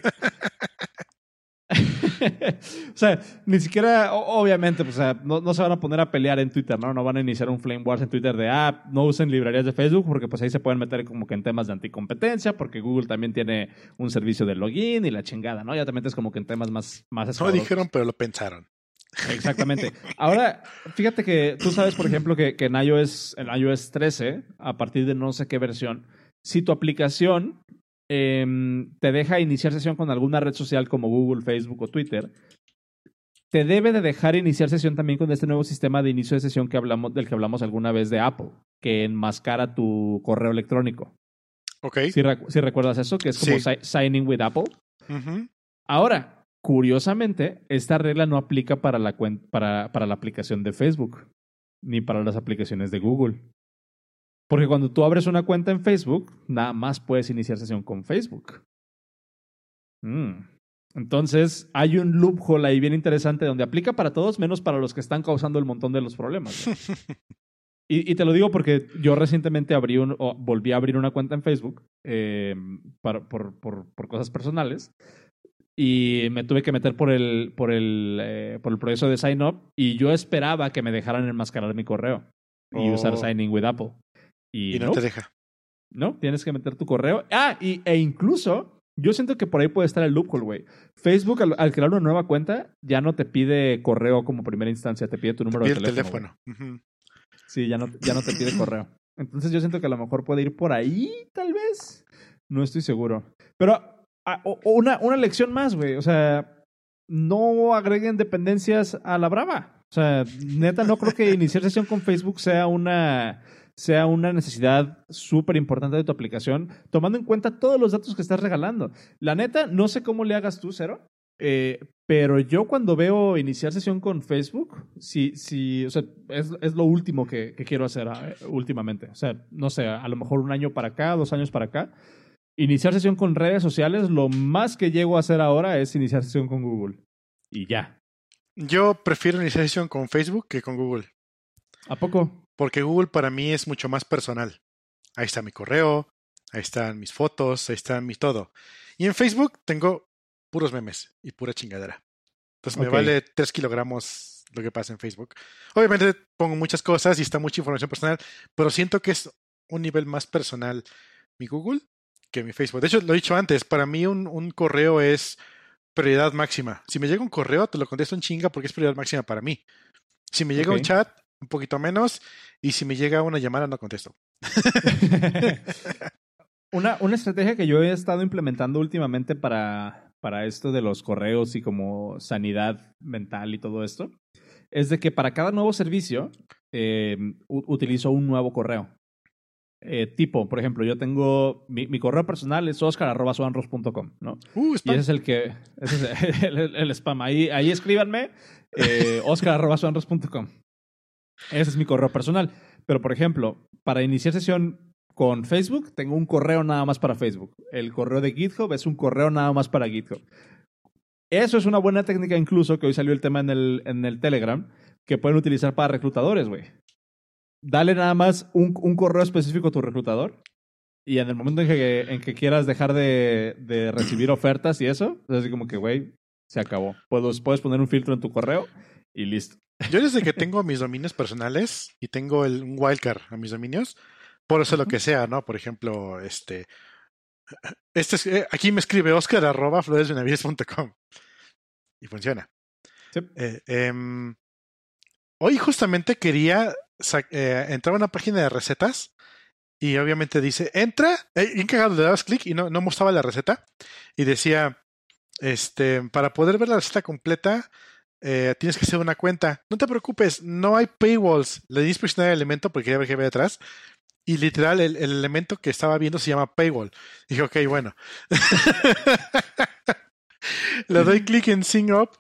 o sea, ni siquiera, obviamente, pues, o sea, no, no, se van a poner a pelear en Twitter, ¿no? No van a iniciar un flame wars en Twitter de, ah, no usen librerías de Facebook porque pues ahí se pueden meter como que en temas de anticompetencia porque Google también tiene un servicio de login y la chingada, ¿no? Ya te metes como que en temas más... más no dijeron, pero lo pensaron. Exactamente. Ahora, fíjate que tú sabes, por ejemplo, que, que en, iOS, en iOS 13, a partir de no sé qué versión, si tu aplicación Em, te deja iniciar sesión con alguna red social como Google, Facebook o Twitter, te debe de dejar iniciar sesión también con este nuevo sistema de inicio de sesión que hablamos, del que hablamos alguna vez de Apple, que enmascara tu correo electrónico. Ok. Si, recuerdas eso, que es como signing with Apple. Ahora, curiosamente, esta regla no aplica para la, para, para la aplicación de Facebook, ni para las aplicaciones de Google. Porque cuando tú abres una cuenta en Facebook, nada más puedes iniciar sesión con Facebook. Mm. Entonces, hay un loophole ahí bien interesante donde aplica para todos, menos para los que están causando el montón de los problemas. y, te lo digo porque yo recientemente abrí un, volví a abrir una cuenta en Facebook eh, por, por, por, cosas personales y me tuve que meter por el, por, el, eh, por el proceso de sign up y yo esperaba que me dejaran enmascarar mi correo y usar oh. Signing with Apple. Y, no, te deja. No, tienes que meter tu correo. Ah, y, e incluso yo siento que por ahí puede estar el loophole, güey. Facebook, al, crear una nueva cuenta, ya no te pide correo como primera instancia, te pide tu número de teléfono. Sí, ya no, ya no te pide correo. Entonces yo siento que a lo mejor puede ir por ahí, tal vez. No estoy seguro. Pero ah, una, una lección más, güey. O sea, no agreguen dependencias a la brava. O sea, neta, no creo que iniciar sesión con Facebook sea una sea una necesidad súper importante de tu aplicación, tomando en cuenta todos los datos que estás regalando. La neta, no sé cómo le hagas tú, Cero, eh, Pero yo cuando veo iniciar sesión con Facebook, sí, sí, o sea, es, es lo último que, quiero hacer eh, últimamente. O sea, no sé, a lo mejor un año para acá, dos años para acá. Iniciar sesión con redes sociales, lo más que llego a hacer ahora es iniciar sesión con Google. Y ya. Yo prefiero iniciar sesión con Facebook que con Google. ¿A poco? Porque Google para mí es mucho más personal. Ahí está mi correo, ahí están mis fotos, ahí está mi todo. Y en Facebook tengo puros memes y pura chingadera. Entonces me vale 3 kilogramos lo que pasa en Facebook. Obviamente pongo muchas cosas y está mucha información personal, pero siento que es un nivel más personal mi Google que mi Facebook. De hecho, lo he dicho antes, para mí un, un correo es prioridad máxima. Si me llega un correo, te lo contesto en chinga porque es prioridad máxima para mí. Si me llega un chat, un poquito menos. Y si me llega una llamada, no contesto. una, una estrategia que yo he estado implementando últimamente para, para esto de los correos y como sanidad mental y todo esto, es de que para cada nuevo servicio eh, utilizo un nuevo correo. Eh, tipo, por ejemplo, yo tengo mi, mi correo personal es oscar.suanros.com, ¿no? Uh, Y ese es el que, ese es el, el- el spam. Ahí, ahí escríbanme, eh, oscar.suanros.com. Ese es mi correo personal. Pero, por ejemplo, para iniciar sesión con Facebook, tengo un correo nada más para Facebook. El correo de GitHub es un correo nada más para GitHub. Eso es una buena técnica incluso, que hoy salió el tema en el, en el Telegram, que pueden utilizar para reclutadores, güey. Dale nada más un, un correo específico a tu reclutador y en el momento en que, en que quieras dejar de, de recibir ofertas y eso, es así como que, güey, se acabó. Puedes, puedes poner un filtro en tu correo y listo. Yo desde que tengo mis dominios personales y tengo el, un wildcard a mis dominios, por eso lo que sea, ¿no? Por ejemplo, este. este es- eh, aquí me escribe oscar arroba floresbenavides.com y funciona. Sí. Eh, em, hoy justamente quería eh, entrar a una página de recetas y obviamente dice, entra, eh, bien cagado, le dabas clic y no, no mostraba la receta y decía, este, para poder ver la receta completa, eh, tienes que hacer una cuenta. No te preocupes, no hay paywalls. Le di inspeccionar el elemento porque quería ver qué había detrás. Y literal, el, el elemento que estaba viendo se llama paywall. Dije, ok, bueno. Le doy clic en Sign Up,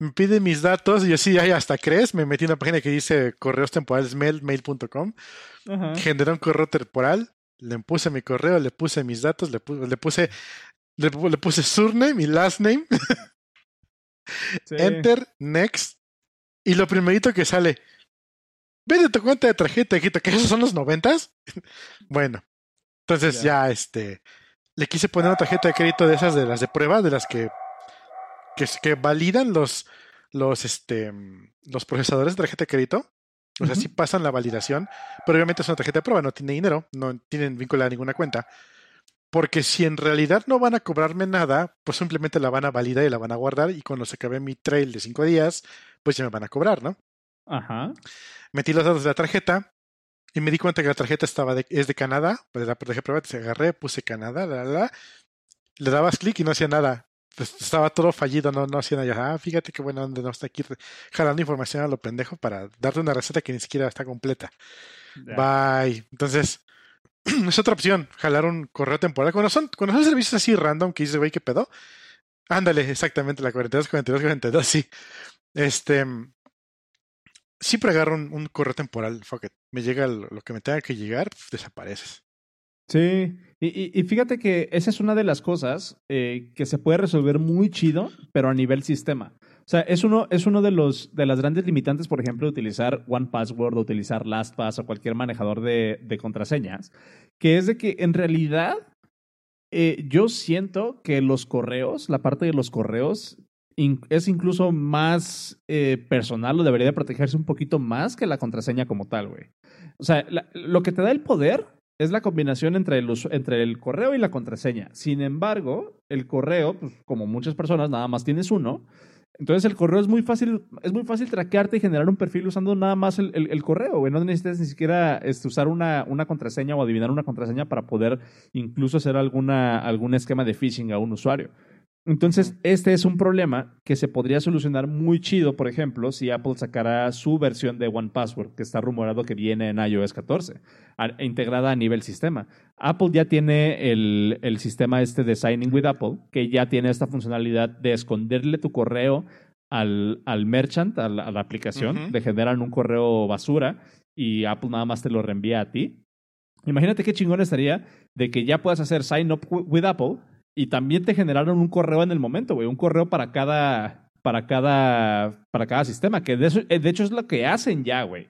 me pide mis datos y así, ay, hasta crees. Me metí en una página que dice correos temporales mail, mail.com. Ajá. Generé un correo temporal, le puse mi correo, le puse mis datos, le, pu- le puse le, le puse surname y last name. Sí. Enter, next. Y lo primerito que sale. Vete tu cuenta de tarjeta, hijito, que esos son los noventas. bueno. Entonces Ya. ya. este. Le quise poner una tarjeta de crédito de esas de las de prueba, de las que. Que, que validan los. los este. los procesadores de tarjeta de crédito. O sea, Ujú. sí pasan la validación, pero obviamente es una tarjeta de prueba, no tiene dinero, no tienen vinculada a ninguna cuenta. Porque si en realidad no van a cobrarme nada, pues simplemente la van a validar y la van a guardar y cuando se acabe mi trail de cinco días, pues ya me van a cobrar, ¿no? Ajá. Metí los datos de la tarjeta y me di cuenta que la tarjeta estaba de, es de Canadá, pues la tarjeta prueba, se agarré, puse Canadá, la, la, la, le dabas clic y no hacía nada. Pues estaba todo fallido, no, no hacía nada. Ah, fíjate qué buena onda, no está aquí jalando información a lo pendejo para darte una receta que ni siquiera está completa. Bye. Entonces, es otra opción, jalar un correo temporal. Cuando son, cuando son servicios así random que dices, güey, ¿qué pedo? Ándale, exactamente, la 42, 42, 42, sí. Este. Siempre agarro un, un correo temporal, fuck it. Me llega lo, lo que me tenga que llegar, pf, desapareces. Sí, y, y- y fíjate que esa es una de las cosas eh, que se puede resolver muy chido, pero a nivel sistema. O sea, es uno, es uno de, los, de las grandes limitantes, por ejemplo, de utilizar OnePassword o utilizar LastPass o cualquier manejador de, de contraseñas, que es de que en realidad eh, yo siento que los correos, la parte de los correos, in- es incluso más eh, personal o debería de protegerse un poquito más que la contraseña como tal, güey. O sea, la- lo que te da el poder es la combinación entre el, entre el correo y la contraseña. Sin embargo, el correo, pues, como muchas personas, nada más tienes uno. Entonces el correo es muy fácil, es muy fácil traquearte y generar un perfil usando nada más el, el- el correo, güey. No necesitas ni siquiera este, usar una, una contraseña o adivinar una contraseña para poder incluso hacer alguna, algún esquema de phishing a un usuario. Entonces, este es un problema que se podría solucionar muy chido, por ejemplo, si Apple sacara su versión de One Password, que está rumorado que viene en iOS 14, integrada a nivel sistema. Apple ya tiene el, el, sistema este de Signing with Apple, que ya tiene esta funcionalidad de esconderle tu correo al, al merchant, a la, aplicación, de generar un correo basura y Apple nada más te lo reenvía a ti. Imagínate qué chingón estaría de que ya puedas hacer Sign Up with Apple y también te generaron un correo en el momento, güey, un correo para cada para cada para cada sistema, que de, eh, de hecho es lo que hacen ya, güey.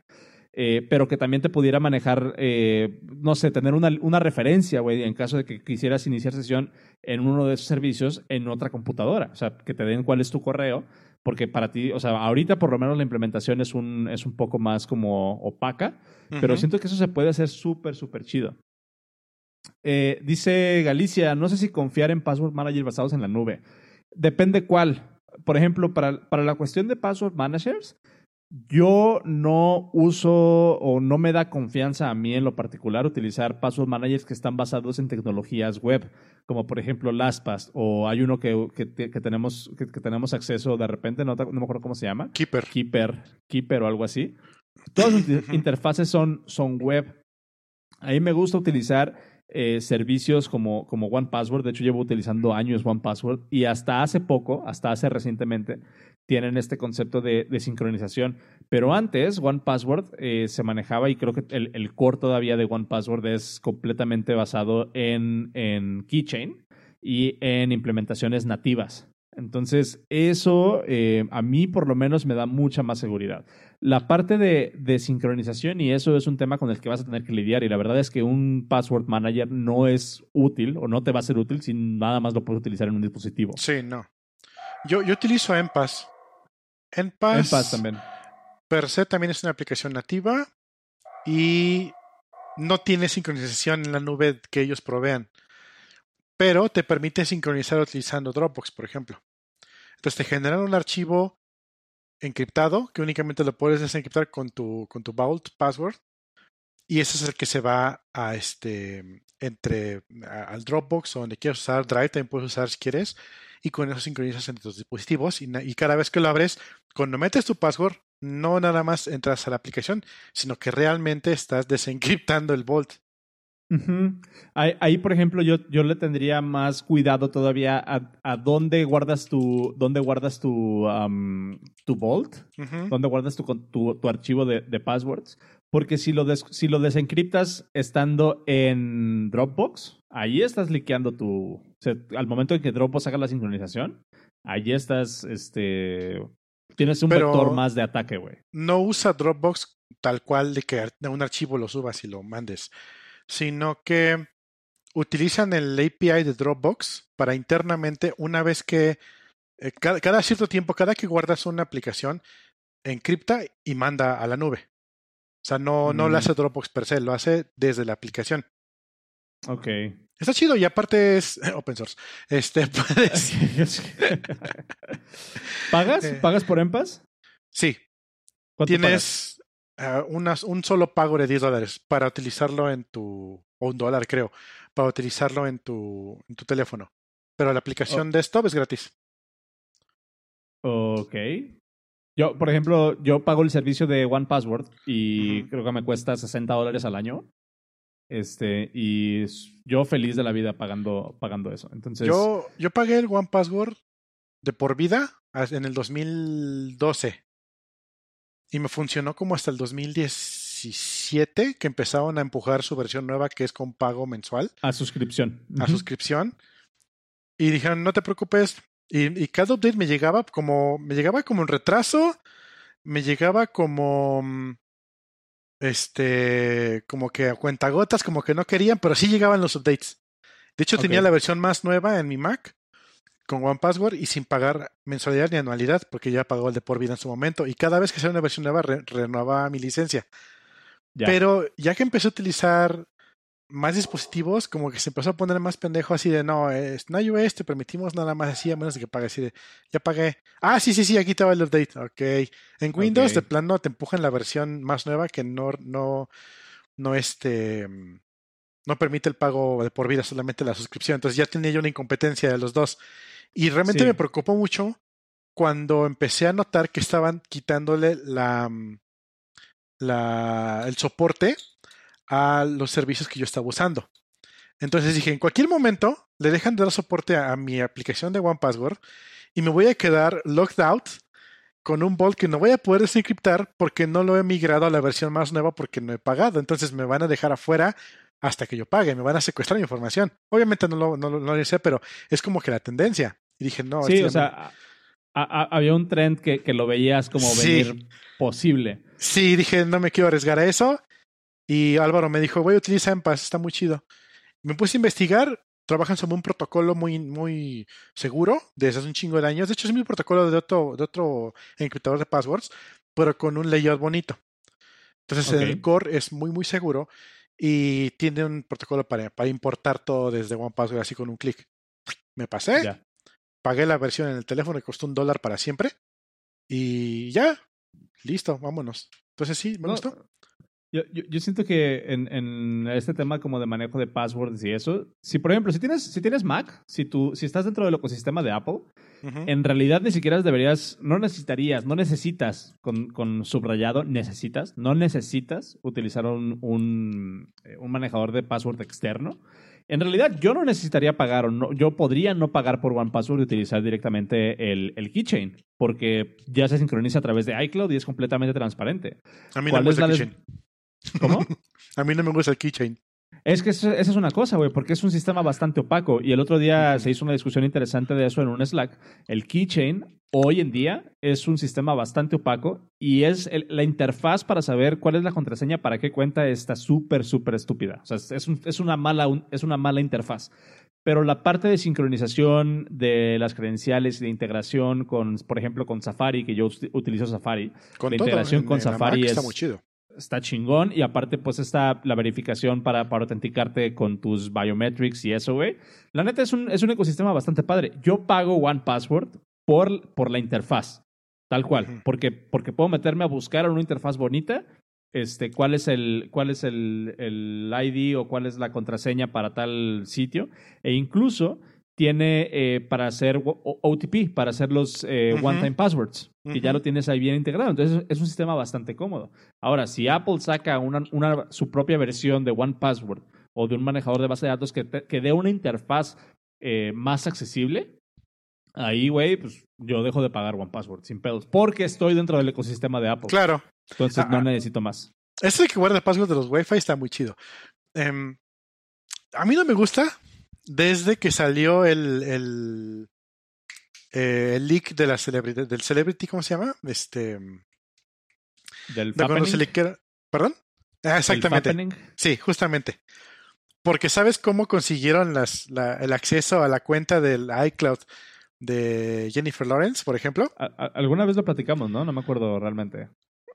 Eh, pero que también te pudiera manejar, eh, no sé, tener una, una referencia, güey, en caso de que quisieras iniciar sesión en uno de esos servicios en otra computadora. O sea, que te den cuál es tu correo, porque para ti, o sea, ahorita por lo menos la implementación es un, es un poco más como opaca, pero siento que eso se puede hacer súper, súper chido. Eh, dice Galicia, no sé si confiar en Password Manager basados en la nube. Depende cuál. Por ejemplo, para, para la cuestión de Password Managers, yo no uso o no me da confianza a mí en lo particular utilizar password managers que están basados en tecnologías web, como por ejemplo LastPass, o hay uno que, que, tenemos, que, tenemos acceso de repente, no, no me acuerdo cómo se llama. Keeper. Keeper, Keeper o algo así. Todas las interfaces son, son web. Ahí me gusta utilizar eh, servicios como, como One Password. De hecho, llevo utilizando años One Password y hasta hace poco, hasta hace recientemente, tienen este concepto de, sincronización. Pero antes, One Password eh, se manejaba y creo que el, el, core todavía de One Password es completamente basado en, en Keychain y en implementaciones nativas. Entonces, eso eh, a mí por lo menos me da mucha más seguridad. La parte de, de, sincronización, y eso es un tema con el que vas a tener que lidiar, y la verdad es que un password manager no es útil o no te va a ser útil si nada más lo puedes utilizar en un dispositivo. Sí, no. Yo, yo utilizo Enpass. Enpass, también. Per se también es una aplicación nativa y no tiene sincronización en la nube que ellos provean pero te permite sincronizar utilizando Dropbox, por ejemplo. Entonces te generan un archivo encriptado que únicamente lo puedes desencriptar con tu, con tu Vault password. Y ese es el que se va a este entre al Dropbox o donde quieras usar Drive, también puedes usar si quieres, y con eso sincronizas entre tus dispositivos y, y, cada vez que lo abres, cuando metes tu password, no nada más entras a la aplicación, sino que realmente estás desencriptando el Vault ahí, por ejemplo, yo, yo le tendría más cuidado todavía a, a dónde guardas tu, dónde guardas tu, tu Vault, dónde guardas tu, tu, tu archivo de, de, passwords. Porque si lo, si lo desencriptas estando en Dropbox, ahí estás liqueando tu. O sea, al momento en que Dropbox haga la sincronización, ahí estás, este. Tienes un vector más de ataque, güey. No usa Dropbox tal cual de que un archivo lo subas y lo mandes sino que utilizan el API de Dropbox para internamente, una vez que eh, cada, cierto tiempo, cada que guardas una aplicación, encripta y manda a la nube. O sea, no, no lo mm. hace Dropbox per se, lo hace desde la aplicación. Ok. Está chido y aparte es open source. Este, ¿Pagas? Eh. ¿Pagas por EMPAS? Sí. Tienes, uh, un solo pago de 10 dólares para utilizarlo en tu, o un dólar creo, para utilizarlo en tu, en tu teléfono. Pero la aplicación oh. desktop es gratis. Ok. Yo, por ejemplo, yo pago el servicio de One Password y creo que me cuesta 60 dólares al año. Este, y yo feliz de la vida pagando, pagando eso. Entonces. Yo, yo pagué el One Password de por vida en el 2012. Y me funcionó como hasta el 2017, que empezaron a empujar su versión nueva, que es con pago mensual. A suscripción. A suscripción. Y dijeron, no te preocupes. Y, cada update me llegaba como, me llegaba como en retraso, me llegaba como, mm, este, como que a cuentagotas, como que no querían, pero sí llegaban los updates. De hecho, tenía la versión más nueva en mi Mac con One Password y sin pagar mensualidad ni anualidad, porque ya pagó el de por vida en su momento. Y cada vez que sale una versión nueva, renovaba mi licencia. Pero ya que empecé a utilizar más dispositivos, como que se empezó a poner más pendejo así de no, es, no iOS, te permitimos nada más así, a menos de que pagues así de ya pagué. Ah, sí, sí, sí, aquí estaba el update. Ok. En Windows, de plano, te empujan la versión más nueva que no, no, no este no permite el pago de por vida, solamente la suscripción. Entonces ya tenía yo una incompetencia de los dos. Y realmente Sí. me preocupó mucho cuando empecé a notar que estaban quitándole la, mm, la, el soporte a los servicios que yo estaba usando. Entonces dije, en cualquier momento le dejan de dar soporte a, a mi aplicación de OnePassword y me voy a quedar logged out con un vault que no voy a poder desencriptar porque no lo he migrado a la versión más nueva porque no he pagado. Entonces me van a dejar afuera hasta que yo pague, me van a secuestrar mi información. Obviamente no lo, no, no lo sé, pero es como que la tendencia. Y dije, no, sí, o sea, a- a- había un trend que, que lo veías como Sí. venir posible. Sí, dije, no me quiero arriesgar a eso. Y Álvaro me dijo, voy a utilizar Enpass, está muy chido. Me puse a investigar, trabajan sobre un protocolo muy, muy seguro desde hace un chingo de años. De hecho, es mismo protocolo de otro, de otro encriptador de passwords, pero con un layout bonito. Entonces, el core es muy, muy seguro y tiene un protocolo para, para importar todo desde OnePassword así con un clic. Me pasé, Ya. Pagué la versión en el teléfono que costó un dólar para siempre y ya, listo, vámonos. Entonces sí, me No, gustó. Yo, yo, yo siento que en, en este tema como de manejo de passwords y eso, si por ejemplo, si tienes, si tienes Mac, si, tú, si estás dentro del ecosistema de Apple, Ujú. en realidad ni siquiera deberías, no necesitarías, no necesitas, con, con subrayado, necesitas, no necesitas utilizar un, un, eh, un manejador de password externo. En realidad yo no necesitaría pagar, o no, yo podría no pagar por OnePassword y utilizar directamente el, el keychain, porque ya se sincroniza a través de iCloud y es completamente transparente. A mí no ¿Cuál me gusta el keychain. ¿Cómo? A mí no me gusta el keychain. Es que eso- esa es una cosa, güey, porque es un sistema bastante opaco. Y el otro día se hizo una discusión interesante de eso en un Slack. El keychain hoy en día es un sistema bastante opaco y es el- la interfaz para saber cuál es la contraseña para qué cuenta está súper, súper estúpida. O sea, es, es un- es una mala, un- es una mala interfaz. Pero la parte de sincronización de las credenciales y de integración con, por ejemplo, con Safari, que yo ut- utilizo Safari, Con La todo, integración en- con en la Safari Mac está es- muy chido. Está chingón y aparte pues está la verificación para, para autenticarte con tus biometrics y eso, güey. La neta es un, es un ecosistema bastante padre. Yo pago OnePassword por, por la interfaz, tal cual, porque, porque puedo meterme a buscar una interfaz bonita este, cuál es, el, cuál es el, el ID o cuál es la contraseña para tal sitio e incluso tiene eh, para hacer OTP, para hacer los eh, one-time passwords, que ya lo tienes ahí bien integrado. Entonces es un sistema bastante cómodo. Ahora, si Apple saca una, una- su propia versión de One Password o de un manejador de base de datos que, te- que dé una interfaz eh, más accesible, ahí, güey, pues yo dejo de pagar One Password sin pedos, porque estoy dentro del ecosistema de Apple. Claro. Entonces Ah, no ah. necesito más. Ese que guarda password de los Wi-Fi está muy chido. Em, a mí no me gusta desde que salió el, el, eh, el leak de la celebrity, del celebrity, ¿cómo se llama? Este, Del de cuando se quiera- ¿Perdón? Ah, exactamente. Sí, justamente. Porque ¿sabes cómo consiguieron las, la- el acceso a la cuenta del iCloud de Jennifer Lawrence, por ejemplo? A- a- alguna vez lo platicamos, ¿no? No me acuerdo realmente.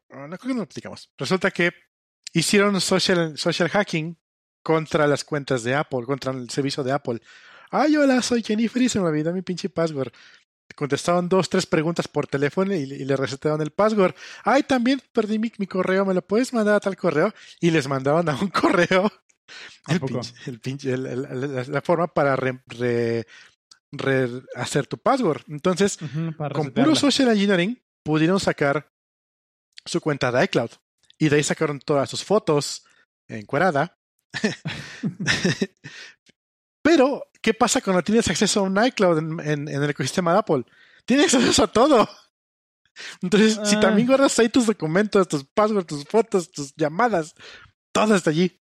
No creo que no lo platicamos. Resulta que hicieron social, social hacking contra las cuentas de Apple, contra el servicio de Apple. Ay, hola, soy Jennifer y se me olvidó mi pinche password. Contestaron dos, tres preguntas por teléfono y, y le recetaron el password. Ay, también perdí mi, mi correo, ¿me lo puedes mandar a tal correo? Y les mandaron a un correo ¿A el pinche- el pinche- el- el- la, la forma para re- re- re- hacer tu password. Entonces, con puro social engineering pudieron sacar su cuenta de iCloud y de ahí sacaron todas sus fotos encuerada. Pero, ¿qué pasa cuando tienes acceso a un iCloud en, en- en el ecosistema de Apple? Tienes acceso a todo. Entonces, si Ah. también guardas ahí tus documentos, tus passwords, tus fotos, tus llamadas, todo está allí.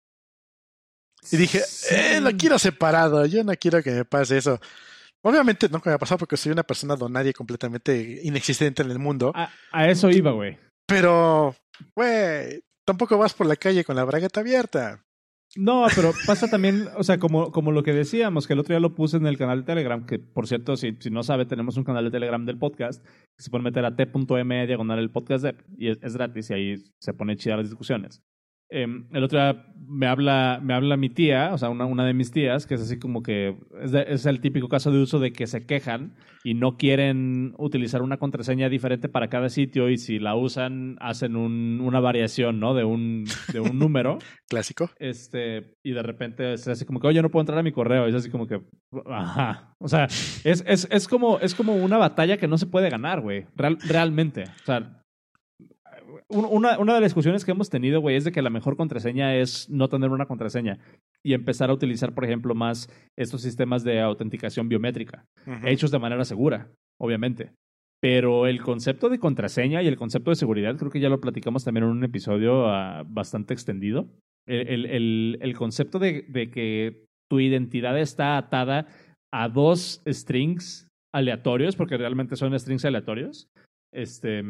Y dije, eh, lo Sí. quiero separado, yo no quiero que me pase eso. Obviamente no me va a pasar porque soy una persona donaria completamente inexistente en el mundo. A, a eso iba, güey. Pero, güey, tampoco vas por la calle con la bragueta abierta. No, pero pasa también, o sea, como, como lo que decíamos, que el otro día lo puse en el canal de Telegram, que por cierto, si, si no sabe, tenemos un canal de Telegram del podcast, que se puede meter a t.m diagonal el podcast de, y es, es gratis y ahí se pone chida las discusiones. Em, el otro día me habla, me habla mi tía, o sea, una, una de mis tías, que es así como que es, de- es el típico caso de uso de que se quejan y no quieren utilizar una contraseña diferente para cada sitio y si la usan hacen un- una variación, ¿no? De un, de un número. Clásico. Este, y de repente es así como que, oye, no puedo entrar a mi correo. Y es así como que, ajá. O sea, es, es, es, como, es como una batalla que no se puede ganar, güey. Real- realmente. O sea, una, una de las discusiones que hemos tenido, güey, es de que la mejor contraseña es no tener una contraseña y empezar a utilizar, por ejemplo, más estos sistemas de autenticación biométrica hechos de manera segura, obviamente. Pero el concepto de contraseña y el concepto de seguridad, creo que ya lo platicamos también en un episodio ah, bastante extendido. El, el- el- concepto de, de que tu identidad está atada a dos strings aleatorios, porque realmente son strings aleatorios. Este,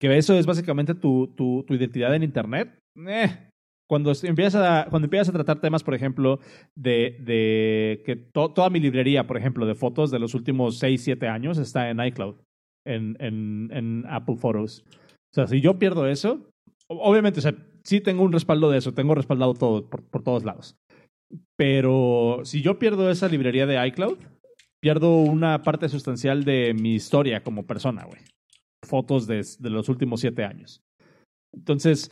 que eso es básicamente tu, tu, tu identidad en Internet. Eh, cuando empiezas a, cuando empiezas a tratar temas, por ejemplo, de, de que to- toda mi librería, por ejemplo, de fotos de los últimos 6, 7 años está en iCloud, en, en, en Apple Photos. O sea, si yo pierdo eso, obviamente, o sea, sí tengo un respaldo de eso, tengo respaldado todo por, por todos lados. Pero si yo pierdo esa librería de iCloud, pierdo una parte sustancial de mi historia como persona, güey. Fotos de, de los últimos siete años. Entonces,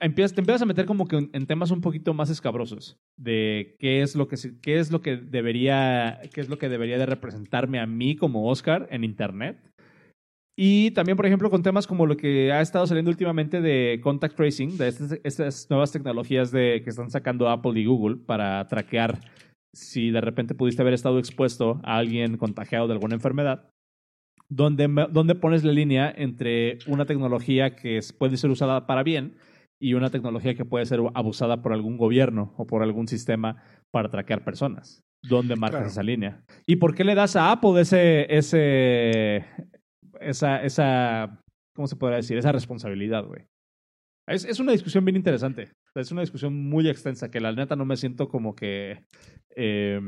empiezas, te empiezas a meter como que en, temas un poquito más escabrosos de qué es lo que qué es lo que debería qué es lo que debería de representarme a mí como Oscar en internet. Y también, por ejemplo, con temas como lo que ha estado saliendo últimamente de contact tracing, de estas, estas nuevas tecnologías de, que están sacando Apple y Google para traquear si de repente pudiste haber estado expuesto a alguien contagiado de alguna enfermedad, donde, me- donde pones la línea entre una tecnología que puede ser usada para bien y una tecnología que puede ser abusada por algún gobierno o por algún sistema para traquear personas. ¿Dónde marcas Claro. esa línea? ¿Y por qué le das a Apple ese, ese, esa, esa, ¿cómo se podría decir? Esa responsabilidad, güey. Es, es una discusión bien interesante. Es una discusión muy extensa que la neta no me siento como que eh,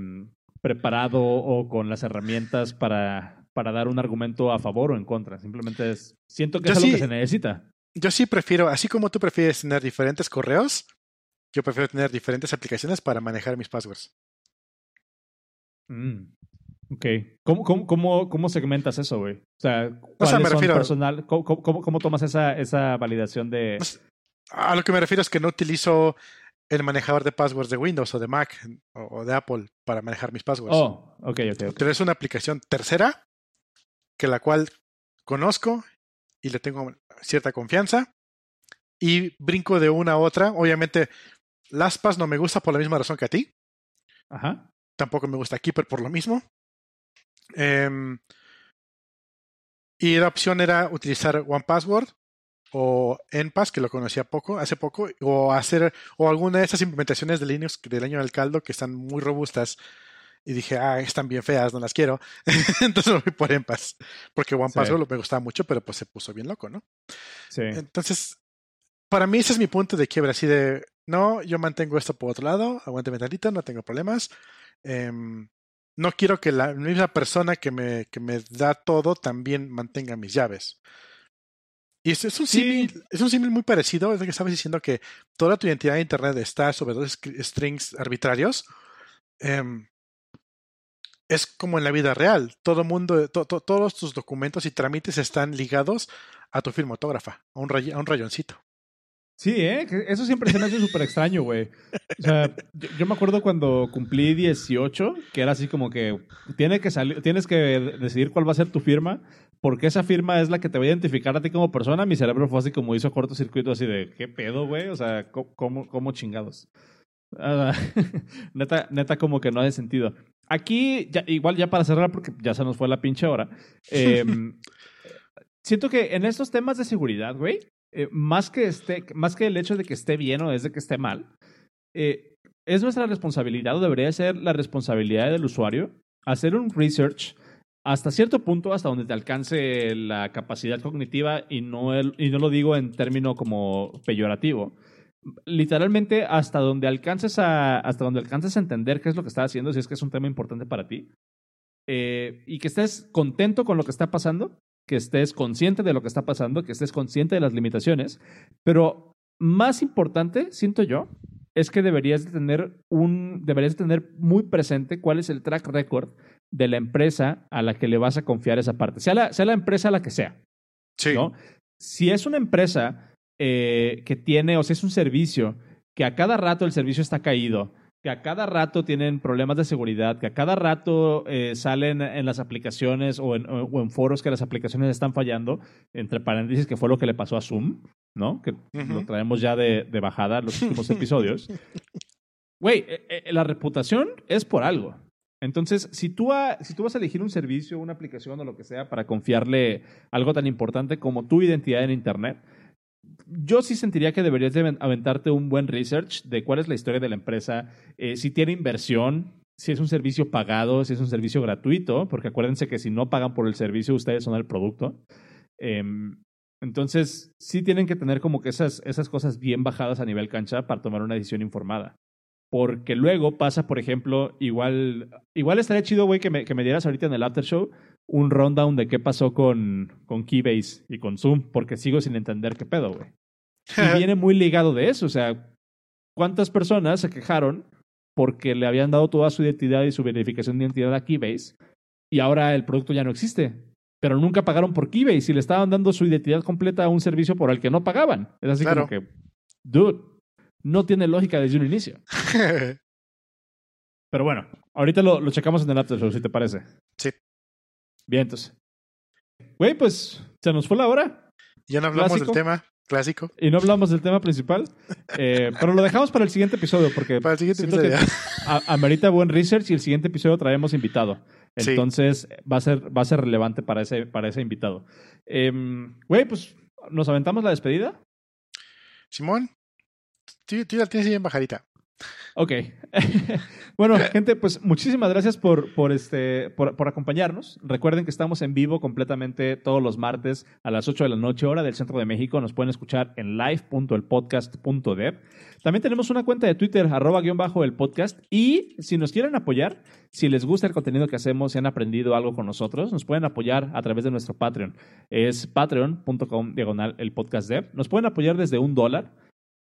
preparado o con las herramientas para, para dar un argumento a favor o en contra. Simplemente es, siento que Yo es algo sí- que se necesita. Yo sí prefiero, así como tú prefieres tener diferentes correos, yo prefiero tener diferentes aplicaciones para manejar mis passwords. Mm. Ok. ¿Cómo, cómo, cómo, cómo segmentas eso, güey? O sea, O sea, ¿cuáles me son refiero- personal? ¿Cómo, cómo- tomas esa, esa validación de...? Pues, A lo que me refiero es que no utilizo el manejador de passwords de Windows o de Mac o de Apple para manejar mis passwords. Oh, ok, ok, ok. Utilizo una aplicación tercera que la cual conozco y le tengo cierta confianza y brinco de una a otra. Obviamente, LastPass no me gusta por la misma razón que a ti. Ajá. Tampoco me gusta Keeper por lo mismo. Em, y la opción era utilizar OnePassword o NPass, que lo conocía poco, hace poco, o hacer, o alguna de esas implementaciones de Linux del año del caldo que están muy robustas. Y dije, ah, están bien feas, no las quiero. Entonces me fui por NPass. Porque OnePassword me gustaba mucho, pero pues se puso bien loco, ¿no? Sí. Entonces, para mí ese es mi punto de quiebra, así de, no, yo mantengo esto por otro lado, aguánteme tantito, no tengo problemas. Em, no quiero que la misma persona que me, que me da todo también mantenga mis llaves. Y es, es un Sí. símil, es un símil muy parecido, es lo que estabas diciendo que toda tu identidad de internet está sobre dos strings arbitrarios. Em, es como en la vida real. Todo mundo, to- to- todos tus documentos y trámites están ligados a tu firma autógrafa, a un, a un rayoncito. Sí, ¿eh? Eso siempre se me hace súper extraño, güey. O sea, yo, me acuerdo cuando cumplí 18, que era así como que, tiene que salir, tienes que decidir cuál va a ser tu firma, porque esa firma es la que te va a identificar a ti como persona. Mi cerebro fue así como hizo cortocircuito, así de, ¿qué pedo, güey? O sea, ¿cómo, cómo, cómo chingados? Ah, neta, neta, como que no hace sentido. Aquí, ya, igual ya para cerrar, porque ya se nos fue la pinche hora. em, siento que en estos temas de seguridad, güey, eh, más, que esté, más que el hecho de que esté bien o es de que esté mal, eh, es nuestra responsabilidad o debería ser la responsabilidad del usuario hacer un research hasta cierto punto, hasta donde te alcance la capacidad cognitiva y no, el- y no lo digo en término como peyorativo. Literalmente hasta donde alcances a hasta donde alcances a entender qué es lo que estás haciendo, si es que es un tema importante para ti, eh, y que estés contento con lo que está pasando, que estés consciente de lo que está pasando, que estés consciente de las limitaciones, pero más importante, siento yo, es que deberías de tener un, deberías de tener muy presente cuál es el track record de la empresa a la que le vas a confiar esa parte, sea la, sea la empresa la que sea. Sí. ¿no? Si es una empresa eh, que tiene, o si es un servicio, que a cada rato el servicio está caído, que a cada rato tienen problemas de seguridad, que a cada rato eh, salen en las aplicaciones o en, o en, foros que las aplicaciones están fallando, entre paréntesis, que fue lo que le pasó a Zoom, ¿no? Que uh -huh. lo traemos ya de, de bajada los últimos episodios. Güey, eh, la reputación es por algo. Entonces, si tú, a, si tú vas a elegir un servicio, una aplicación o lo que sea para confiarle algo tan importante como tu identidad en Internet, yo sí sentiría que deberías de aventarte un buen research de cuál es la historia de la empresa, eh, si tiene inversión, si es un servicio pagado, si es un servicio gratuito, porque acuérdense que si no pagan por el servicio, ustedes son el producto. Eh, entonces, sí tienen que tener como que esas, esas cosas bien bajadas a nivel cancha para tomar una decisión informada. Porque luego pasa, por ejemplo, igual, igual estaría chido, güey, que me, que me dieras ahorita en el after show un rundown de qué pasó con, con Keybase y con Zoom, porque sigo sin entender qué pedo, güey. Y viene muy ligado de eso, o sea, ¿cuántas personas se quejaron porque le habían dado toda su identidad y su verificación de identidad a Keybase y ahora el producto ya no existe? Pero nunca pagaron por Keybase y le estaban dando su identidad completa a un servicio por el que no pagaban. Es así claro. como que, dude, no tiene lógica desde un inicio. Pero bueno, ahorita lo, lo checamos en el after show, si te parece. Sí. Bien, entonces. Güey, pues se nos fue la hora. Ya no hablamos Clásico. del tema clásico. Y no hablamos del tema principal. Eh, pero lo dejamos para el siguiente episodio porque para el siguiente episodio. amerita buen research y el siguiente episodio traemos invitado. Entonces sí. va, a ser, va a ser relevante para ese, para ese invitado. Güey, eh, pues nos aventamos la despedida. Simón, tú, tú la tienes bien bajadita. Ok. bueno, gente, pues muchísimas gracias por, por, este, por, por, acompañarnos. Recuerden que estamos en vivo completamente todos los martes a las 8 de la noche, hora del centro de México. Nos pueden escuchar en live.elpodcast.dev. También tenemos una cuenta de Twitter, arroba guion bajo el podcast. Y si nos quieren apoyar, si les gusta el contenido que hacemos, si han aprendido algo con nosotros, nos pueden apoyar a través de nuestro Patreon. Es patreon.com diagonal el podcast dev. Nos pueden apoyar desde un dólar.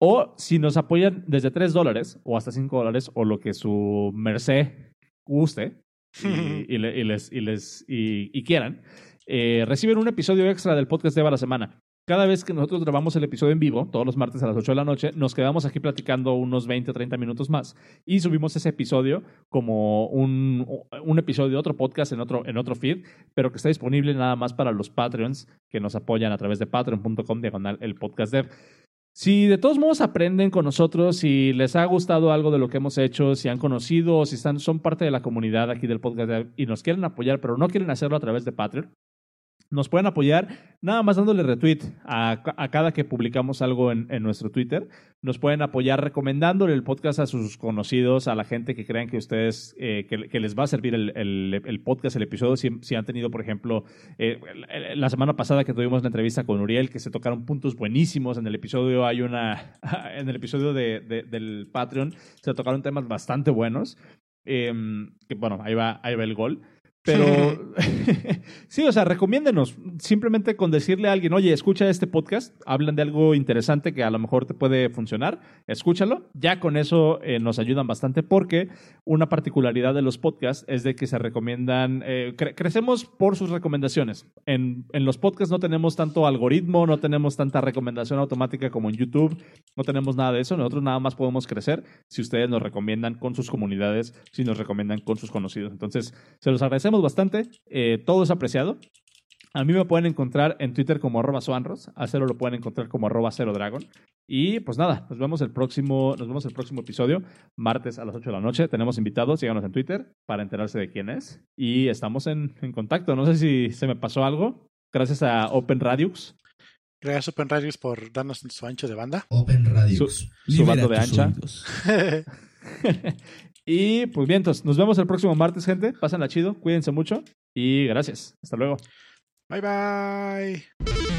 O si nos apoyan desde 3 dólares o hasta 5 dólares o lo que su merced guste y, y, y les, y, les y, quieran, eh, reciben un episodio extra del podcast de a la semana. Cada vez que nosotros grabamos el episodio en vivo, todos los martes a las 8 de la noche, nos quedamos aquí platicando unos 20 o 30 minutos más y subimos ese episodio como un, un episodio de otro podcast en otro, en otro feed, pero que está disponible nada más para los Patreons que nos apoyan a través de patreon.com diagonal el podcast dev. Si de todos modos aprenden con nosotros, si les ha gustado algo de lo que hemos hecho, si han conocido, si están, son parte de la comunidad aquí del podcast y nos quieren apoyar, pero no quieren hacerlo a través de Patreon, nos pueden apoyar nada más dándole retweet a, a cada que publicamos algo en, en, nuestro Twitter. Nos pueden apoyar recomendándole el podcast a sus conocidos, a la gente que crean que ustedes, eh, que, que, les va a servir el, el, el podcast, el episodio. Si, si, han tenido, por ejemplo, eh, la semana pasada que tuvimos una entrevista con Uriel, que se tocaron puntos buenísimos. En el episodio hay una, en el episodio de, de, del Patreon se tocaron temas bastante buenos. Eh, que bueno, ahí va, ahí va el gol. Pero sí, o sea, recomiéndenos. Simplemente con decirle a alguien, oye, escucha este podcast, hablan de algo interesante que a lo mejor te puede funcionar, escúchalo. Ya con eso eh, nos ayudan bastante porque una particularidad de los podcasts es de que se recomiendan, eh, cre crecemos por sus recomendaciones. En, en los podcasts no tenemos tanto algoritmo, no tenemos tanta recomendación automática como en YouTube, no tenemos nada de eso. Nosotros nada más podemos crecer si ustedes nos recomiendan con sus comunidades, si nos recomiendan con sus conocidos. Entonces, se los agradecemos bastante. Eh, todo es apreciado. A mí me pueden encontrar en Twitter como arroba soanros. A Cero lo pueden encontrar como arroba cero dragon. Y pues nada, nos vemos el próximo, nos vemos el próximo episodio, martes a las 8 de la noche. Tenemos invitados, síganos en Twitter para enterarse de quién es. Y estamos en, en contacto. No sé si se me pasó algo. Gracias a Open Radiux. Gracias Open Radiux por darnos su ancho de banda. Open Radiux. Su, su bando de ancha. Y pues bien, nos vemos el próximo martes, gente. Pásenla chido, cuídense mucho y gracias. Hasta luego. Bye bye.